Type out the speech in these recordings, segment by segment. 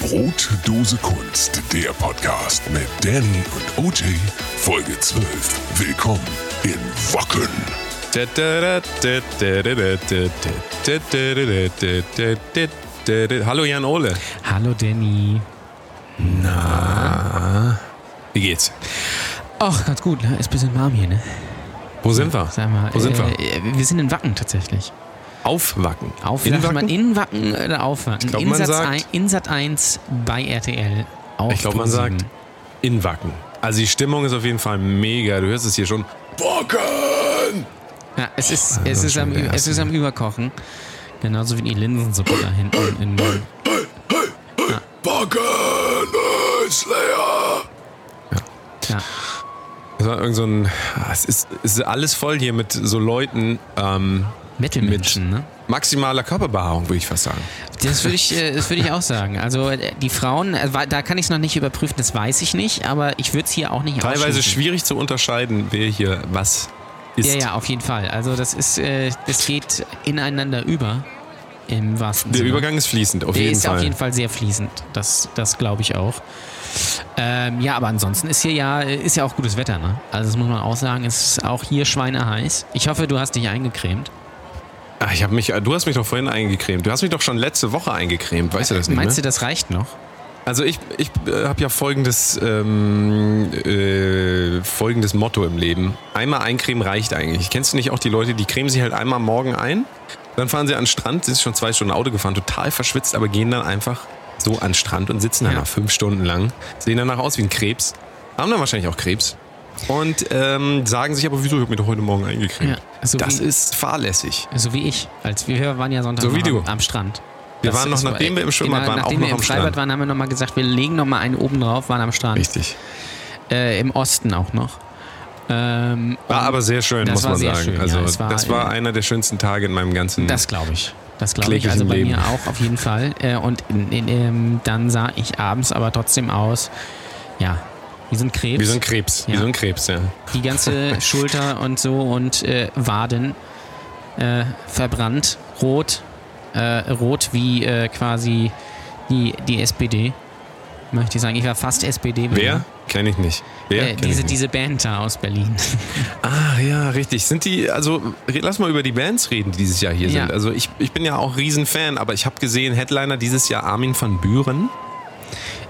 Brotdose Kunst, der Podcast mit Danny und OJ, Folge 12. Willkommen in Wacken. Hallo Jan Ole. Hallo Danny. Na, wie geht's? Ach, ganz gut, ne? Ist ein bisschen warm hier, ne? Wo sind wir? Sag mal, Wo sind wir? äh, wir sind in Wacken tatsächlich. Aufwacken. Auf, In sagt Wacken? man in Wacken oder auf Wacken? glaub, in, man Satz sagt- ein, in Sat 1 bei RTL. Auf Ich glaube, man sagt in Wacken. Also die Stimmung ist auf jeden Fall mega. Du hörst es hier schon. Wacken! Ja, es ist, Oh, es, ist am, es ist am Überkochen. Genauso wie die Linsensuppe da hinten. In, Wacken ist leer. ja. Das war irgend so ein. Es ist, es ist alles voll hier mit so Leuten. Ähm, Metal-Menschen, ne? maximaler Körperbehaarung, würde ich fast sagen. Das würde ich, äh, das würde ich auch sagen. Also äh, die Frauen, äh, da kann ich es noch nicht überprüfen, das weiß ich nicht, aber ich würde es hier auch nicht Teilweise schwierig zu unterscheiden, wer hier was ist. Ja, ja, auf jeden Fall. Also das ist, das geht ineinander über. Im wahrsten Der Sinne. Übergang ist fließend, auf Der jeden ist Fall. auf jeden Fall sehr fließend. Das, das glaube ich auch. Ähm, ja, aber ansonsten ist hier ja, ist ja auch gutes Wetter, ne? Also das muss man auch sagen, es ist auch hier schweineheiß. Ich hoffe, du hast dich eingecremt. Ach, ich habe mich, du hast mich doch vorhin eingecremt. Du hast mich doch schon letzte Woche eingecremt, weißt du das nicht Meinst mehr? du, das reicht noch? Also ich, ich äh, habe ja folgendes, ähm, äh, folgendes Motto im Leben. Einmal eincremen reicht eigentlich. Kennst du nicht auch die Leute, die cremen sich halt einmal morgen ein, dann fahren sie an den Strand, sind schon zwei Stunden Auto gefahren, total verschwitzt, aber gehen dann einfach so an den Strand und sitzen Ja. danach fünf Stunden lang, sehen danach aus wie ein Krebs, haben dann wahrscheinlich auch Krebs und ähm, sagen sich aber, wieso, ich habe mich doch heute Morgen eingecremt. Ja, so das wie- ist fahrlässig. So wie ich. Als wir waren ja Sonntag So am, am Strand. Wir Das waren noch, nachdem wir im Schwimmbad genau, waren, auch nachdem noch wir im am Freibad Strand. waren, haben wir nochmal gesagt, wir legen nochmal einen oben drauf, waren am Strand. Richtig. Äh, Im Osten auch noch. Ähm, War aber sehr schön, muss man sagen. schön, also ja. War, das war äh, einer der schönsten Tage in meinem ganzen. Das glaube ich. Das glaube ich. Also bei Leben. mir auch auf jeden Fall. Äh, Und in, in, ähm, dann sah ich abends aber trotzdem aus, ja, wie so ein Krebs. wie so ein Krebs. Ja. so ein Krebs, ja. Die ganze Schulter und so und äh, Waden äh, verbrannt, rot, äh, rot wie äh, quasi die, die SPD. Möchte ich sagen. Ich war fast SPD. Wer? Kenne ich nicht. Wer? Äh, diese, ich nicht. diese Band da aus Berlin. Ah, ja, richtig. Sind die, also lass mal über die Bands reden, die dieses Jahr hier Ja. sind. Also ich, ich bin ja auch Riesenfan, aber ich habe gesehen, Headliner dieses Jahr Armin van Buren.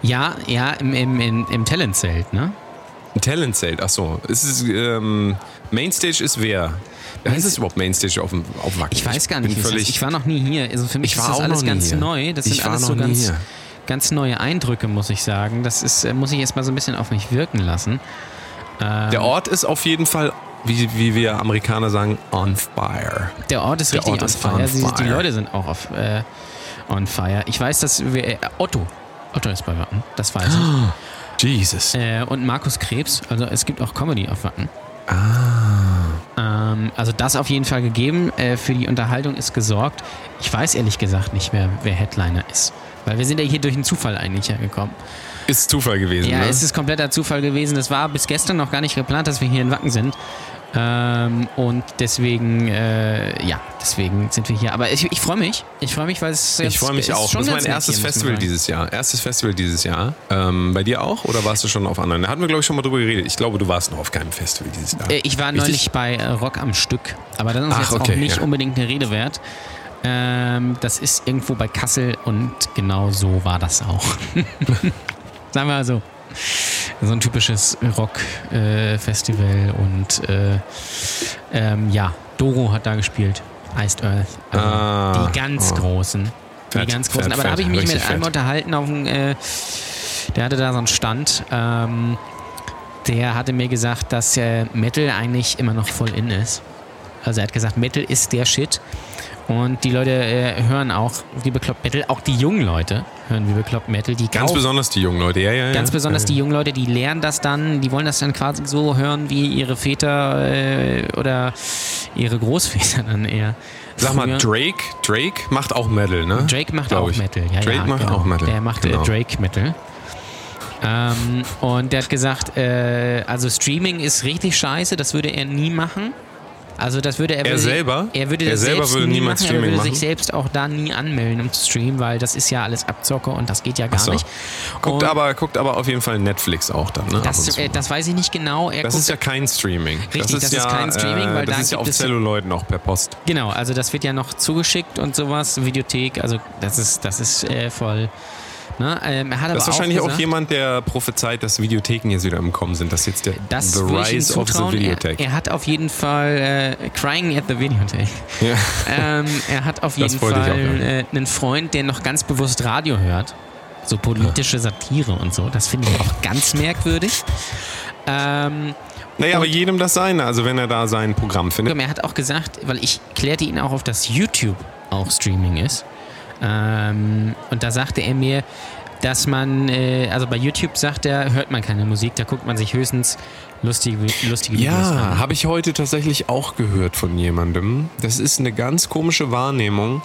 Ja, ja, im, im, im, im Talentzelt, ne? Talentzelt, ach so. Es ist, ähm, Mainstage ist wer? Heißt es überhaupt Mainstage auf, dem- auf Wacken? Ich weiß gar nicht, es völlig, ich war noch nie hier. Also für mich Ich ist war das auch alles ganz hier. neu. Das Ich sind alles so ganz, hier. ganz neue Eindrücke, muss ich sagen. Das ist, äh, muss ich erst mal so ein bisschen auf mich wirken lassen. Der Ort ist auf jeden Fall, wie, wie wir Amerikaner sagen, on fire. Der Ort ist Der richtig Ort on ist fire. on Die fire. Leute sind auch auf, äh, on fire. Ich weiß, dass wir, äh, Otto. Otto ist bei Wacken, das weiß ich. Jesus. Äh, und Markus Krebs, also es gibt auch Comedy auf Wacken. Ah. Ähm, also das auf jeden Fall gegeben. Äh, für die Unterhaltung ist gesorgt. Ich weiß ehrlich gesagt nicht mehr, wer Headliner ist. Weil wir sind ja hier durch einen Zufall eigentlich hergekommen. Ist Zufall gewesen, Ja, ne? es ist kompletter Zufall gewesen. Es war bis gestern noch gar nicht geplant, dass wir hier in Wacken sind. Ähm, und deswegen, äh, ja, deswegen sind wir hier. Aber ich, ich freue mich. Ich freue mich, weil es Ich jetzt- freue mich auch. schon Das ist mein erstes hier, Festival dieses Jahr. Erstes Festival dieses Jahr. Ähm, bei dir auch? Oder warst du schon auf anderen? Da hatten wir, glaube ich, schon mal drüber geredet. Ich glaube, du warst noch auf keinem Festival dieses Jahr. Äh, Ich war Richtig? neulich bei äh, Rock am Stück. Aber das ist Ach, jetzt okay, auch nicht ja. unbedingt eine Rede wert. Ähm, das ist irgendwo bei Kassel und genau so war das auch. Sagen wir mal so. So ein typisches Rock-Festival und äh, ähm, ja, Doro hat da gespielt. Iced Earth. Also Ah, die ganz oh. großen. Fett, die ganz großen. fett, Aber da habe ich fett, mich mit einem fett. unterhalten auf dem, äh, der hatte da so einen Stand. Ähm, der hatte mir gesagt, dass äh, Metal eigentlich immer noch voll in ist. Also er hat gesagt, Metal ist der Shit. Und die Leute äh, hören auch wie bekloppt Metal. Auch die jungen Leute hören wie bekloppt Metal. Die Ganz kaufen- besonders die jungen Leute, ja, ja, ja. Ganz besonders ja. die jungen Leute, die lernen das dann, die wollen das dann quasi so hören wie ihre Väter äh, oder ihre Großväter dann eher. Sag mal, Drake, Drake macht auch Metal, ne? Drake macht Glaub auch ich. Metal. Ja, Drake ja, macht genau. auch Metal. Der macht Genau. äh, Drake Metal. Ähm, und der hat gesagt, äh, also Streaming ist richtig scheiße, das würde er nie machen. Also das würde er, Er würde, selber? Er würde Er das selber selbst würde nie niemals machen, er würde Streaming sich machen? selbst auch da nie anmelden, um zu streamen, weil das ist ja alles Abzocke und das geht ja gar so. nicht. Guckt Und aber, guckt aber auf jeden Fall Netflix auch dann, ne? das, äh, das weiß ich nicht genau. Er Das guckt, ist ja kein Streaming. Richtig, das ist, das ja, ist kein Streaming, äh, weil das da ist ja auf Celluloid noch per Post. genau, also das wird ja noch zugeschickt und sowas, Videothek, also das ist, das ist äh, voll. Ne? Ähm, er hat aber Das ist wahrscheinlich auch, auch, gesagt, jemand, der prophezeit, dass Videotheken jetzt wieder im Kommen sind. Das ist jetzt der Das The Rise of the zutrauen. Videothek. Er, er hat auf jeden Fall äh, Crying at the Videothek. ja. ähm, er hat auf jeden auch Fall äh, einen Freund, der noch ganz bewusst Radio hört. So politische Satire und so. Das finde ich auch ganz merkwürdig. Ähm, Naja, aber jedem das seine. Also wenn er da sein Programm findet. er hat auch gesagt, weil ich klärte ihn auch auf, dass YouTube auch Streaming ist. Ähm, und da sagte er mir, dass man, äh, also bei YouTube sagt er, hört man keine Musik, da guckt man sich höchstens lustige, lustige Videos Ja, an. habe ich heute tatsächlich auch gehört von jemandem. Das ist eine ganz komische Wahrnehmung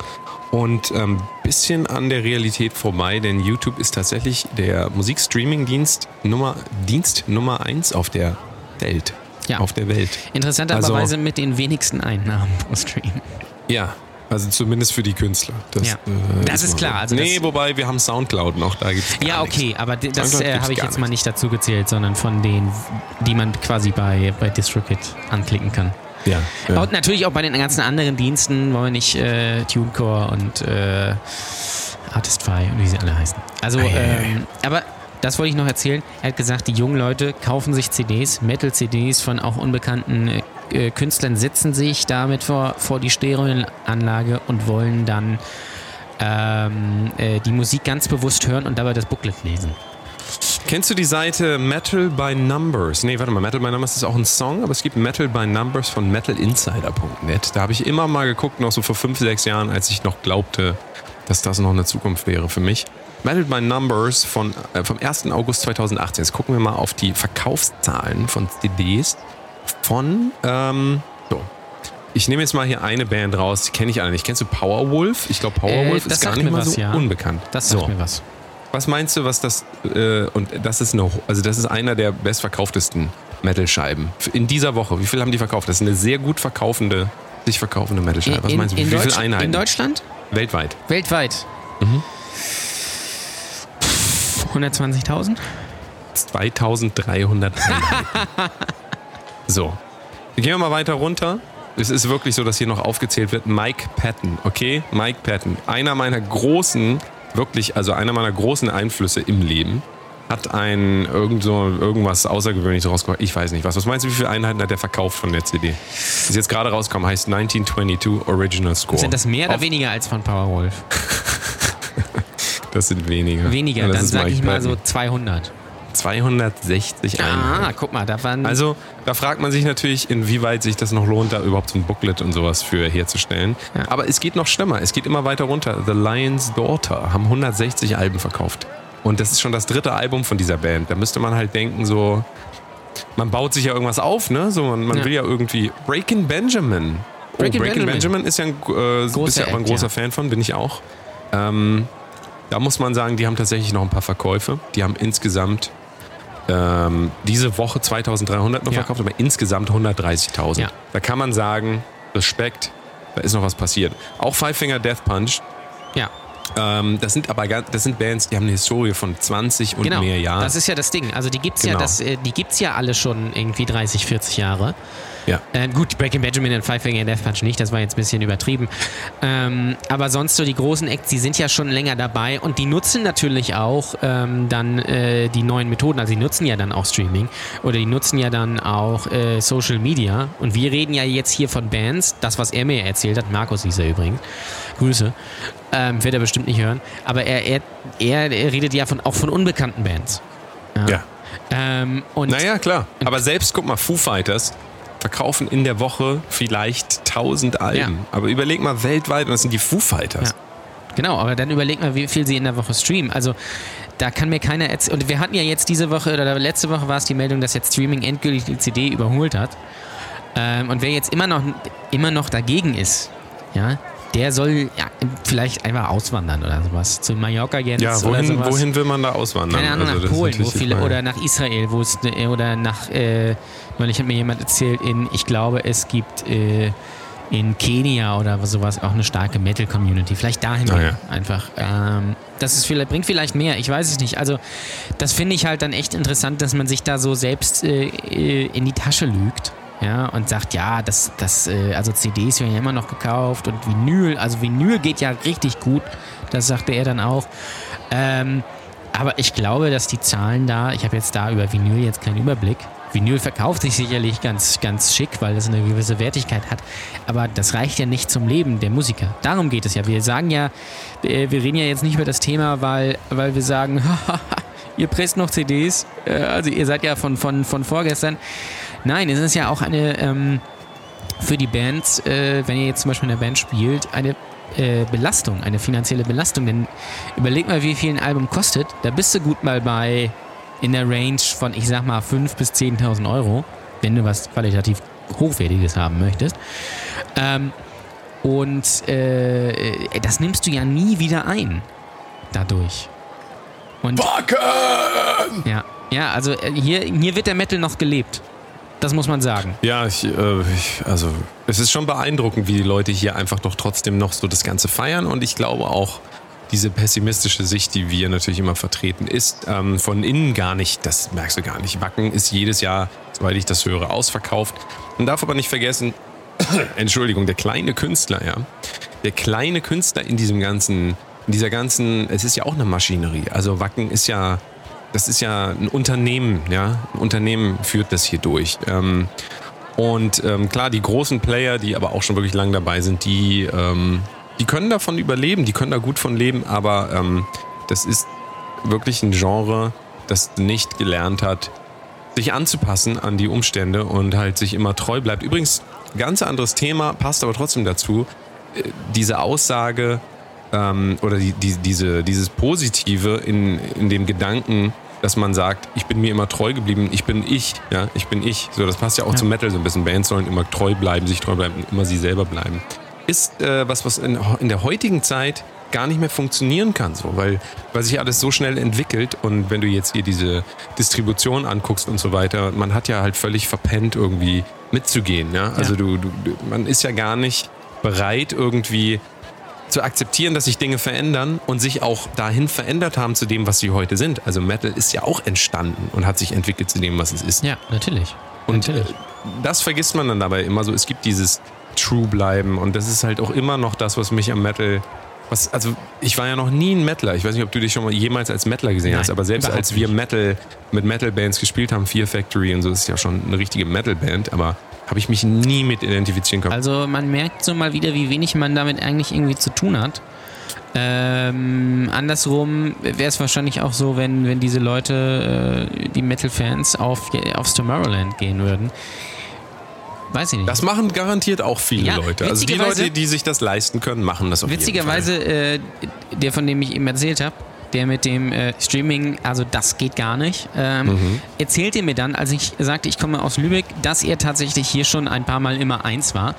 und ein ähm, bisschen an der Realität vorbei, denn YouTube ist tatsächlich der Musikstreaming-Dienst Nummer, Dienst Nummer eins auf der Welt. Ja. Auf der Welt. Interessanterweise Also- mit den wenigsten Einnahmen pro Stream. Ja. Also zumindest für die Künstler. Das, Ja. äh, Das ist klar, So. also nee, das- wobei wir haben Soundcloud noch, da gibt's gar Ja, nichts. okay, aber d- das Soundcloud äh, habe ich jetzt mal nicht dazu gezählt, sondern von denen, die man quasi bei, bei DistroKid anklicken kann. Ja, ja. Und natürlich auch bei den ganzen anderen Diensten, wollen wir nicht äh, TuneCore und äh, Artistify und wie sie alle heißen. Also, ähm, aber das wollte ich noch erzählen. Er hat gesagt, die jungen Leute kaufen sich CDs, Metal-CDs von auch unbekannten äh, Künstlern, setzen sich damit vor, vor die Stereoanlage und wollen dann ähm, äh, die Musik ganz bewusst hören und dabei das Booklet lesen. Kennst du die Seite Metal by Numbers? Nee, warte mal, Metal by Numbers ist auch ein Song, aber es gibt Metal by Numbers von metalinsider.net. Da habe ich immer mal geguckt, noch so vor fünf, sechs Jahren, als ich noch glaubte, dass das noch eine Zukunft wäre für mich. Metal by Numbers von, äh, vom 1. August 2018. Jetzt gucken wir mal auf die Verkaufszahlen von CDs von, ähm, so. Ich nehme jetzt mal hier eine Band raus, die kenne ich alle nicht. Kennst du Powerwolf? Ich glaube, Powerwolf Äh, ist gar nicht mal was, so ja. unbekannt. Das so. sagt mir was. Was meinst du, was das äh, und das ist eine, also das ist einer der bestverkauftesten Metal-Scheiben in dieser Woche. Wie viel haben die verkauft? Das ist eine sehr gut verkaufende, sich verkaufende Metal-Scheibe. Was in, meinst du? Wie, viele Einheiten? In Deutschland? Weltweit. Weltweit? Mhm. Pff, 120.000? 2300 Einheiten. so. Gehen wir mal weiter runter. Es ist wirklich so, dass hier noch aufgezählt wird. Mike Patton, okay? Mike Patton. Einer meiner großen, wirklich, also einer meiner großen Einflüsse im Leben. Hat ein irgend so, irgendwas Außergewöhnliches rausgebracht. Ich weiß nicht was. Was meinst du, wie viele Einheiten hat der verkauft von der CD? Ist jetzt gerade rausgekommen, heißt 1922 Original Score. Sind das mehr oder Auf- weniger als von Powerwolf? Das sind weniger. Weniger, Ja, dann sage ich mal so Patton. 200. 260 Einheiten. Ah, guck mal, da waren. Also, da fragt man sich natürlich, inwieweit sich das noch lohnt, da überhaupt so ein Booklet und sowas für herzustellen. Ja. Aber es geht noch schlimmer. Es geht immer weiter runter. The Lion's Daughter haben 160 Alben verkauft. Und das ist schon das dritte Album von dieser Band. Da müsste man halt denken, so. Man baut sich ja irgendwas auf, ne? So, man, man Ja. will ja irgendwie. Breaking Benjamin. Oh, Breaking Breaking Benjamin. Benjamin, ist ja ein, äh, bist Großer ja aber ein großer ja. Fan von, bin ich auch. Ähm, da muss man sagen, die haben tatsächlich noch ein paar Verkäufe. Die haben insgesamt ähm, diese Woche 2300 noch Ja. verkauft, aber insgesamt 130.000. Ja. Da kann man sagen, Respekt, da ist noch was passiert. Auch Five Finger Death Punch, ja, ähm, das sind aber das sind Bands, die haben eine Historie von 20 und genau. mehr Jahren. Das ist ja das Ding. Also die gibt's ja, Genau. das, äh, die gibt's ja alle schon irgendwie 30, 40 Jahre. Ja. Äh, gut, Breaking Benjamin und Five Finger Death Punch nicht, das war jetzt ein bisschen übertrieben. Ähm, aber sonst so die großen Acts, die sind ja schon länger dabei und die nutzen natürlich auch ähm, dann äh, die neuen Methoden. Also die nutzen ja dann auch Streaming oder die nutzen ja dann auch äh, Social Media. Und wir reden ja jetzt hier von Bands, das, was er mir erzählt hat, Markus hieß er übrigens. Grüße. Ähm, wird er bestimmt nicht hören. Aber er, er, er, er redet ja von, auch von unbekannten Bands. ja. Ähm, und Naja, klar. Aber selbst, guck mal, Foo Fighters verkaufen in der Woche vielleicht 1000 Alben. Ja. Aber überleg mal weltweit, und das sind die Foo Fighters. Ja. Genau, aber dann überleg mal, wie viel sie in der Woche streamen. Also da kann mir keiner erzählen. Und wir hatten ja jetzt diese Woche oder letzte Woche war es die Meldung, dass jetzt Streaming endgültig die CD überholt hat. Ähm, und wer jetzt immer noch, immer noch dagegen ist, ja, der soll ja, vielleicht einfach auswandern oder sowas. Zu Mallorca jetzt Ja, oder wohin, sowas. wohin will man da auswandern? Keine Ahnung, Also, nach Polen viele, oder nach Israel, wo es äh, oder nach, äh, neulich hat mir jemand erzählt, in, ich glaube, es gibt äh, in Kenia oder sowas auch eine starke Metal-Community. Vielleicht dahin Ah, gehen ja. einfach. Ähm, das ist vielleicht, bringt vielleicht mehr, ich weiß es nicht. Also, das finde ich halt dann echt interessant, dass man sich da so selbst äh, äh, in die Tasche lügt. Ja, und sagt, ja, das, das, äh, also CDs werden ja immer noch gekauft und Vinyl, also Vinyl geht ja richtig gut, das sagte er dann auch. Ähm, aber ich glaube, dass die Zahlen da, ich habe jetzt da über Vinyl jetzt keinen Überblick. Vinyl verkauft sich sicherlich ganz, ganz schick, weil das eine gewisse Wertigkeit hat. Aber das reicht ja nicht zum Leben der Musiker. Darum geht es ja. Wir sagen ja, äh, wir reden ja jetzt nicht über das Thema, weil, weil wir sagen, ihr presst noch CDs. Äh, Also ihr seid ja von, von, von vorgestern. Nein, es ist ja auch eine, ähm, für die Bands, äh, wenn ihr jetzt zum Beispiel in der Band spielt, eine äh, Belastung, eine finanzielle Belastung. Denn überleg mal, wie viel ein Album kostet. Da bist du gut mal bei in der Range von, ich sag mal, 5.000 bis 10.000 Euro, wenn du was qualitativ Hochwertiges haben möchtest. Ähm, und äh, das nimmst du ja nie wieder ein dadurch. Und ja, ja, also äh, hier, hier wird der Metal noch gelebt. Das muss man sagen. Ja, ich, äh, ich, also es ist schon beeindruckend, wie die Leute hier einfach doch trotzdem noch so das Ganze feiern und ich glaube auch, diese pessimistische Sicht, die wir natürlich immer vertreten, ist ähm, von innen gar nicht, das merkst du gar nicht. Wacken ist jedes Jahr, soweit ich das höre, ausverkauft. Man darf aber nicht vergessen, Entschuldigung, der kleine Künstler, ja, der kleine Künstler in diesem ganzen, in dieser ganzen, es ist ja auch eine Maschinerie. Also Wacken ist ja, das ist ja ein Unternehmen, ja, ein Unternehmen führt das hier durch. Ähm, und ähm, klar, die großen Player, die aber auch schon wirklich lang dabei sind, die, ähm, die können davon überleben, die können da gut von leben, aber ähm, das ist wirklich ein Genre, das nicht gelernt hat, sich anzupassen an die Umstände und halt sich immer treu bleibt. Übrigens, ganz anderes Thema, passt aber trotzdem dazu. Äh, Diese Aussage ähm, oder die, die, diese, dieses Positive in, in dem Gedanken, dass man sagt, ich bin mir immer treu geblieben, ich bin ich, ja, ich bin ich. So, das passt ja auch zum Metal so ein bisschen. Bands sollen immer treu bleiben, sich treu bleiben, und immer sie selber bleiben. Ist äh, was, was in, in der heutigen Zeit gar nicht mehr funktionieren kann, so, weil, weil sich alles so schnell entwickelt und wenn du jetzt hier diese Distribution anguckst und so weiter, man hat ja halt völlig verpennt, irgendwie mitzugehen. Ja? Also Ja. Du, du, man ist ja gar nicht bereit, irgendwie zu akzeptieren, dass sich Dinge verändern und sich auch dahin verändert haben zu dem, was sie heute sind. Also Metal ist ja auch entstanden und hat sich entwickelt zu dem, was es ist. Ja, natürlich. Und natürlich. äh, das vergisst man dann dabei immer so. Es gibt dieses True bleiben und das ist halt auch immer noch das, was mich am Metal. Was, also ich war ja noch nie ein Metaler. Ich weiß nicht, ob du dich schon mal jemals als Metaler gesehen Nein, hast, aber selbst als wir Metal mit Metal-Bands gespielt haben, Fear Factory und so, ist ja schon eine richtige Metal-Band, aber habe ich mich nie mit identifizieren können. Also man merkt so mal wieder, wie wenig man damit eigentlich irgendwie zu tun hat. Ähm, andersrum wäre es wahrscheinlich auch so, wenn, wenn diese Leute, äh, die Metal-Fans, auf, aufs Tomorrowland gehen würden. Weiß ich nicht. Das machen garantiert auch viele Ja, Leute. Also die Leute, die sich das leisten können, machen das auf Witzigerweise, äh, der von dem ich eben erzählt habe, der mit dem äh, Streaming, also das geht gar nicht, ähm, Mhm. erzählte mir dann, als ich sagte, ich komme aus Lübeck, dass er tatsächlich hier schon ein paar Mal immer eins war.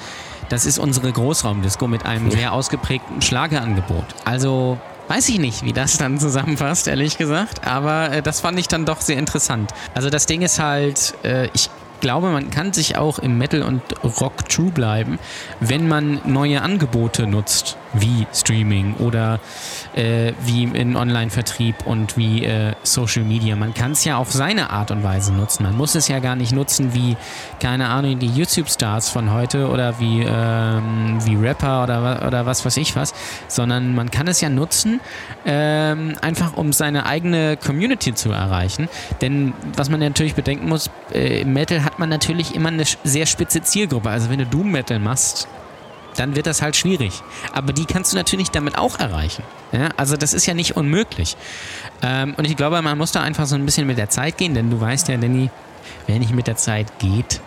Das ist unsere Großraumdisco mit einem sehr ausgeprägten Schlagerangebot. Also weiß ich nicht, wie das dann zusammenfasst, ehrlich gesagt, aber äh, das fand ich dann doch sehr interessant. Also das Ding ist halt, äh, ich glaube, man kann sich auch im Metal und Rock true bleiben, wenn man neue Angebote nutzt, wie Streaming oder äh, wie in Online-Vertrieb und wie äh, Social Media. Man kann es ja auf seine Art und Weise nutzen. Man muss es ja gar nicht nutzen wie, keine Ahnung, die YouTube-Stars von heute oder wie, ähm, wie Rapper oder, oder was weiß ich was, sondern man kann es ja nutzen, ähm, einfach um seine eigene Community zu erreichen. Denn was man natürlich bedenken muss, äh, Metal hat man natürlich immer eine sehr spitze Zielgruppe. Also wenn du Doom Metal machst, dann wird das halt schwierig. Aber die kannst du natürlich damit auch erreichen. Ja, also das ist ja nicht unmöglich. Ähm, und ich glaube, man muss da einfach so ein bisschen mit der Zeit gehen, denn du weißt ja, Danny, wer nicht mit der Zeit geht,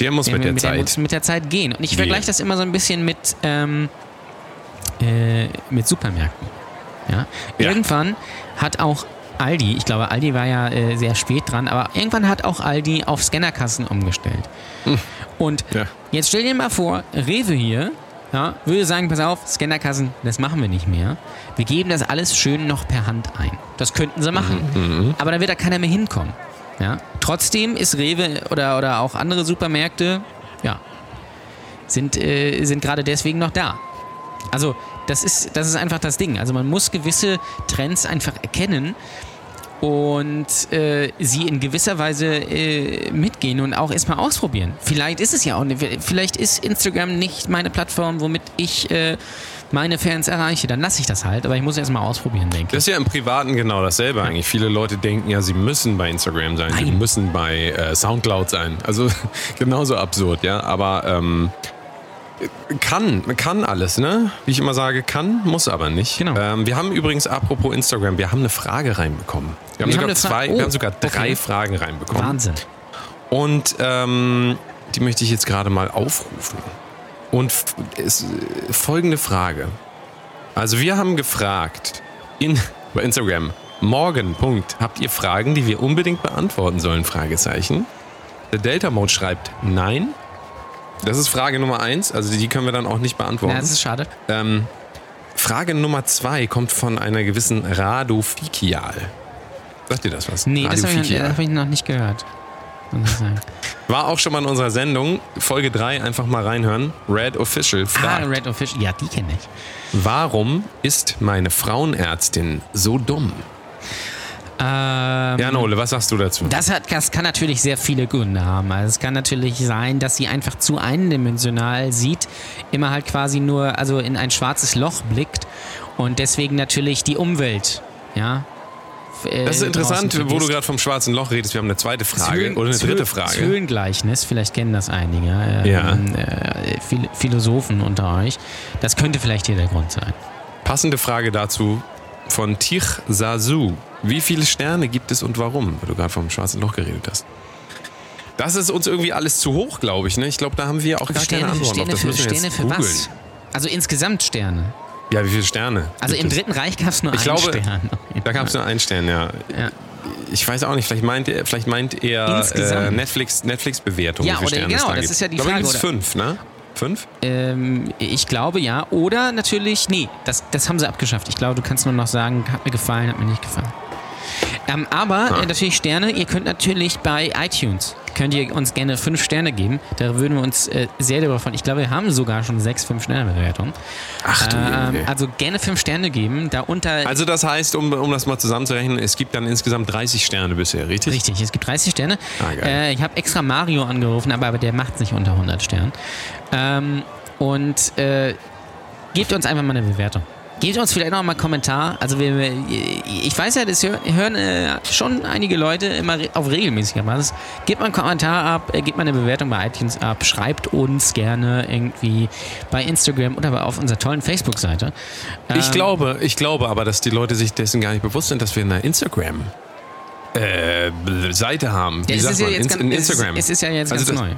Der muss mit der muss Zeit. mit der Zeit gehen. Und ich vergleiche das immer so ein bisschen mit, ähm, äh, mit Supermärkten. Ja? Ja. Irgendwann hat auch Aldi, ich glaube, Aldi war ja äh, sehr spät dran, aber irgendwann hat auch Aldi auf Scannerkassen umgestellt. Und Ja. jetzt stell dir mal vor, Rewe hier ja, würde sagen, pass auf, Scannerkassen, das machen wir nicht mehr. Wir geben das alles schön noch per Hand ein. Das könnten sie machen. Aber da wird da keiner mehr hinkommen. Ja? Trotzdem ist Rewe oder, oder auch andere Supermärkte, ja, sind, äh, sind gerade deswegen noch da. Also, das ist, das ist einfach das Ding. Also, man muss gewisse Trends einfach erkennen und äh, sie in gewisser Weise äh, mitgehen und auch erstmal ausprobieren. Vielleicht ist es ja auch, vielleicht ist Instagram nicht meine Plattform, womit ich äh, meine Fans erreiche. Dann lasse ich das halt, aber ich muss erstmal ausprobieren, denke Das ist ja im Privaten genau dasselbe eigentlich. Viele Leute denken ja, sie müssen bei Instagram sein, sie Nein. müssen bei äh, Soundcloud sein. Also genauso absurd, ja. Aber ähm, kann, kann alles, ne? Wie ich immer sage, kann, muss aber nicht. Genau. Ähm, wir haben übrigens, apropos Instagram, wir haben eine Frage reinbekommen. Wir haben, Wir haben sogar, Fra- zwei, Oh, wir haben sogar drei okay. Fragen reinbekommen. Wahnsinn. Und ähm, die möchte ich jetzt gerade mal aufrufen. Und äh, folgende Frage. Also wir haben gefragt in, bei Instagram, morgen, Punkt, habt ihr Fragen, die wir unbedingt beantworten sollen? Fragezeichen. Der Delta Mode schreibt nein. Das ist Frage Nummer eins, also die können wir dann auch nicht beantworten. Ja, das ist schade. Ähm, Frage Nummer zwei kommt von einer gewissen Rado Fikial. Sagt ihr das was? Nee, das habe ich, hab ich noch nicht gehört. War auch schon mal in unserer Sendung, Folge 3, einfach mal reinhören. Red Official Ah, fragt, Red Official, ja, die kenne ich. warum ist meine Frauenärztin so dumm? Ähm, Ja, Nole, was sagst du dazu? Das, hat, das kann natürlich sehr viele Gründe haben. Also es kann natürlich sein, dass sie einfach zu eindimensional sieht, immer halt quasi nur also in ein schwarzes Loch blickt und deswegen natürlich die Umwelt, ja. äh, Das ist interessant, wo du gerade vom schwarzen Loch redest. Wir haben eine zweite Frage Höhlen- oder eine das dritte Frage. Höhlengleichnis, vielleicht kennen das einige ähm, Ja. äh, Phil- Philosophen unter euch. Das könnte vielleicht hier der Grund sein. Passende Frage dazu von Tich Sasu. Wie viele Sterne gibt es und warum? Weil du gerade vom schwarzen Loch geredet hast. Das ist uns irgendwie alles zu hoch, glaube ich. Ne? Ich glaube, da haben wir auch gar keine Antwort Sterne auf. Das für, müssen wir Sterne jetzt für googeln. was? Also insgesamt Sterne. Ja, wie viele Sterne? Also gibt im es? Dritten Reich gab es nur Ich einen glaube, Stern. Da gab es nur einen Stern, ja. Ja. Ich weiß auch nicht, vielleicht meint er, vielleicht meint er äh, Netflix, Netflix-Bewertung. Ja, oder- Sterne genau, es da das gibt. ist ja die Frage, Da gibt's oder- fünf, ne? Fünf? Ähm, ich glaube ja. Oder natürlich, nee, das, das haben sie abgeschafft. Ich glaube, du kannst nur noch sagen, hat mir gefallen, hat mir nicht gefallen. Ähm, aber Ah. äh, natürlich Sterne, ihr könnt natürlich bei iTunes, könnt ihr uns gerne fünf Sterne geben. Da würden wir uns äh, sehr darüber freuen. Ich glaube, wir haben sogar schon sechs fünf Sterne Bewertungen. Ach du Ähm, also gerne fünf Sterne geben. Darunter Also das heißt, um, um das mal zusammenzurechnen, es gibt dann insgesamt 30 Sterne bisher, richtig? Richtig, es gibt 30 Sterne. Ah, äh, ich habe extra Mario angerufen, aber, aber der macht nicht unter 100 Sternen. Ähm, und äh, gebt uns einfach mal eine Bewertung. Gebt uns vielleicht noch mal einen Kommentar. Also wir, ich weiß ja, das hör- hören äh, schon einige Leute immer auf regelmäßiger Basis. Gebt mal einen Kommentar ab, äh, gebt mal eine Bewertung bei iTunes ab, schreibt uns gerne irgendwie bei Instagram oder auf unserer tollen Facebook-Seite. Ich Ähm, glaube, ich glaube aber, dass die Leute sich dessen gar nicht bewusst sind, dass wir eine Instagram äh, Seite haben. Wie ja, es sagt ist ja man? jetzt In- ganz, in es ist- Instagram. Es ist ja jetzt Also ganz das- neu.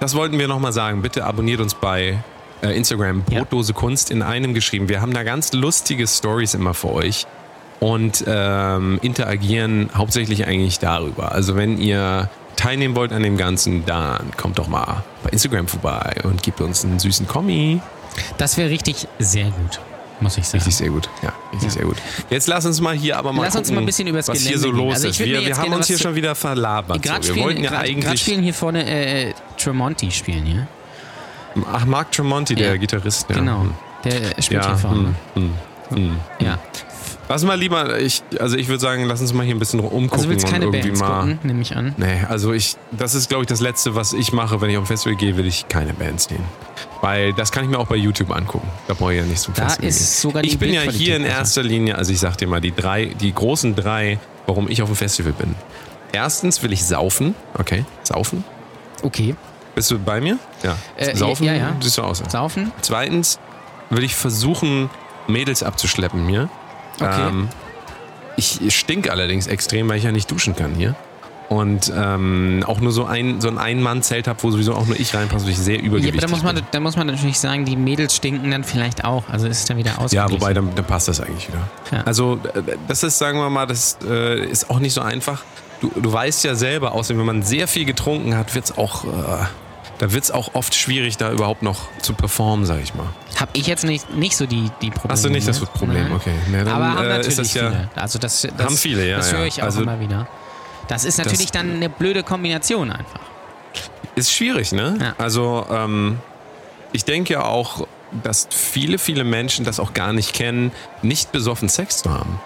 Das wollten wir nochmal sagen. Bitte abonniert uns bei äh, Instagram. Ja. Brotlose Kunst in einem geschrieben. Wir haben da ganz lustige Stories immer für euch und ähm, interagieren hauptsächlich eigentlich darüber. Also wenn ihr teilnehmen wollt an dem Ganzen, dann kommt doch mal bei Instagram vorbei und gebt uns einen süßen Kommi. Das wäre richtig sehr gut, muss ich sagen. Richtig sehr gut. Ja, richtig Ja. sehr gut. Jetzt lass uns mal hier aber mal Lass uns gucken, mal ein bisschen übers was hier Gelände so los Also ist. Wir, wir haben uns hier schon wieder verlabert. So. Wir wollten spielen, ja grad- grad eigentlich... spielen hier vorne äh, Tremonti spielen hier. Ach, Mark Tremonti, der Ja. Gitarrist. Ja. Genau. Hm. Der spielt Ja, hier vorne. hm, hm, hm. Ja. Lass mal lieber, ich, also ich würde sagen, lass uns mal hier ein bisschen umgucken Also willst und keine irgendwie Bands mal. gucken, nehme ich an. Nee, also ich, das ist glaube ich das Letzte, was ich mache, wenn ich auf ein Festival gehe, will ich keine Bands sehen. Weil das kann ich mir auch bei YouTube angucken. Da brauche ich ja nicht zum Da Festival ist gehen. sogar die Ich bin ja hier in erster Linie, also ich sag dir mal, die drei, die großen drei, warum ich auf dem Festival bin. Erstens will ich saufen, okay, saufen. Okay. Bist du bei mir? Ja. Äh, saufen ja, ja. siehst du aus. Saufen? Zweitens will ich versuchen, Mädels abzuschleppen hier. Okay. Ähm, ich stink allerdings extrem, weil ich ja nicht duschen kann hier. Und ähm, auch nur so ein, so ein Ein-Mann-Zelt habe, wo sowieso auch nur ich reinpasse, weil ich sehr Ja, übergewichtig aber da muss, man, bin. da muss man natürlich sagen, die Mädels stinken dann vielleicht auch. Also ist es dann wieder Ja, ausgeglichen. wobei, dann, dann passt das eigentlich wieder. Ja. Also, äh, das ist, sagen wir mal, das äh, ist auch nicht so einfach. Du, du weißt ja selber, außerdem, wenn man sehr viel getrunken hat, wird es auch, äh, da wird es auch oft schwierig, da überhaupt noch zu performen, sag ich mal. habe ich jetzt nicht, nicht so die, die Probleme. Hast du nicht das mit. Problem? Nein. Okay. Na, dann, Aber haben äh, natürlich ist das ja, viele. Also das, das, Haben viele, ja, Das höre ja. ich auch Also immer wieder. Das ist natürlich dann eine blöde Kombination einfach. Ist schwierig, ne? Ja. Also, ähm, ich denke auch, dass viele, viele Menschen das auch gar nicht kennen, nicht besoffen Sex zu haben.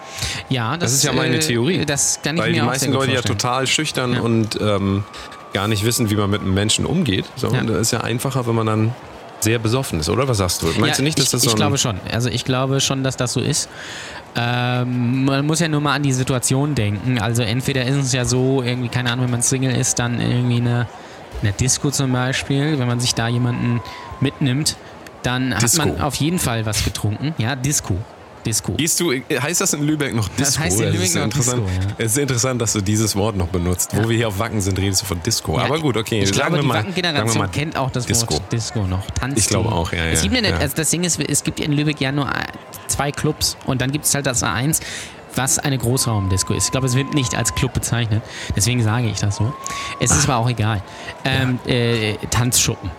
Ja, das, Das ist ja meine äh, Theorie. Das kann ich Weil mir die meisten Leute ja vorstellen. total schüchtern Ja. und ähm, gar nicht wissen, wie man mit einem Menschen umgeht. So, Ja. Und das ist ja einfacher, wenn man dann sehr besoffen ist, oder? Was sagst du? Meinst ja, du nicht, dass ich, das so ich glaube schon. Also ich glaube schon, dass das so ist. Ähm, man muss ja nur mal an die Situation denken. Also entweder ist es ja so, irgendwie, keine Ahnung, wenn man Single ist, dann irgendwie eine, eine Disco zum Beispiel, wenn man sich da jemanden mitnimmt, dann Disco. hat man auf jeden Fall was getrunken. Ja, Disco. Disco. Gehst du, heißt das in Lübeck noch Disco? Das heißt in Lübeck ist noch interessant. Disco, ja. Es ist interessant, dass du dieses Wort noch benutzt. Wo wir hier auf Wacken sind, redest du von Disco. Ja, Aber gut, okay. Ich glaube, die Wacken-Generation kennt auch das Disco. Wort Disco noch. Tanz. Ich glaube auch, ja, Es ja, gibt ja, ja. Also das Ding ist, es gibt in Lübeck ja nur zwei Clubs und dann gibt es halt das A1, was eine Großraumdisco ist. Ich glaube, es wird nicht als Club bezeichnet. Deswegen sage ich das so. Es ist aber auch egal. Ähm, äh, Tanzschuppen.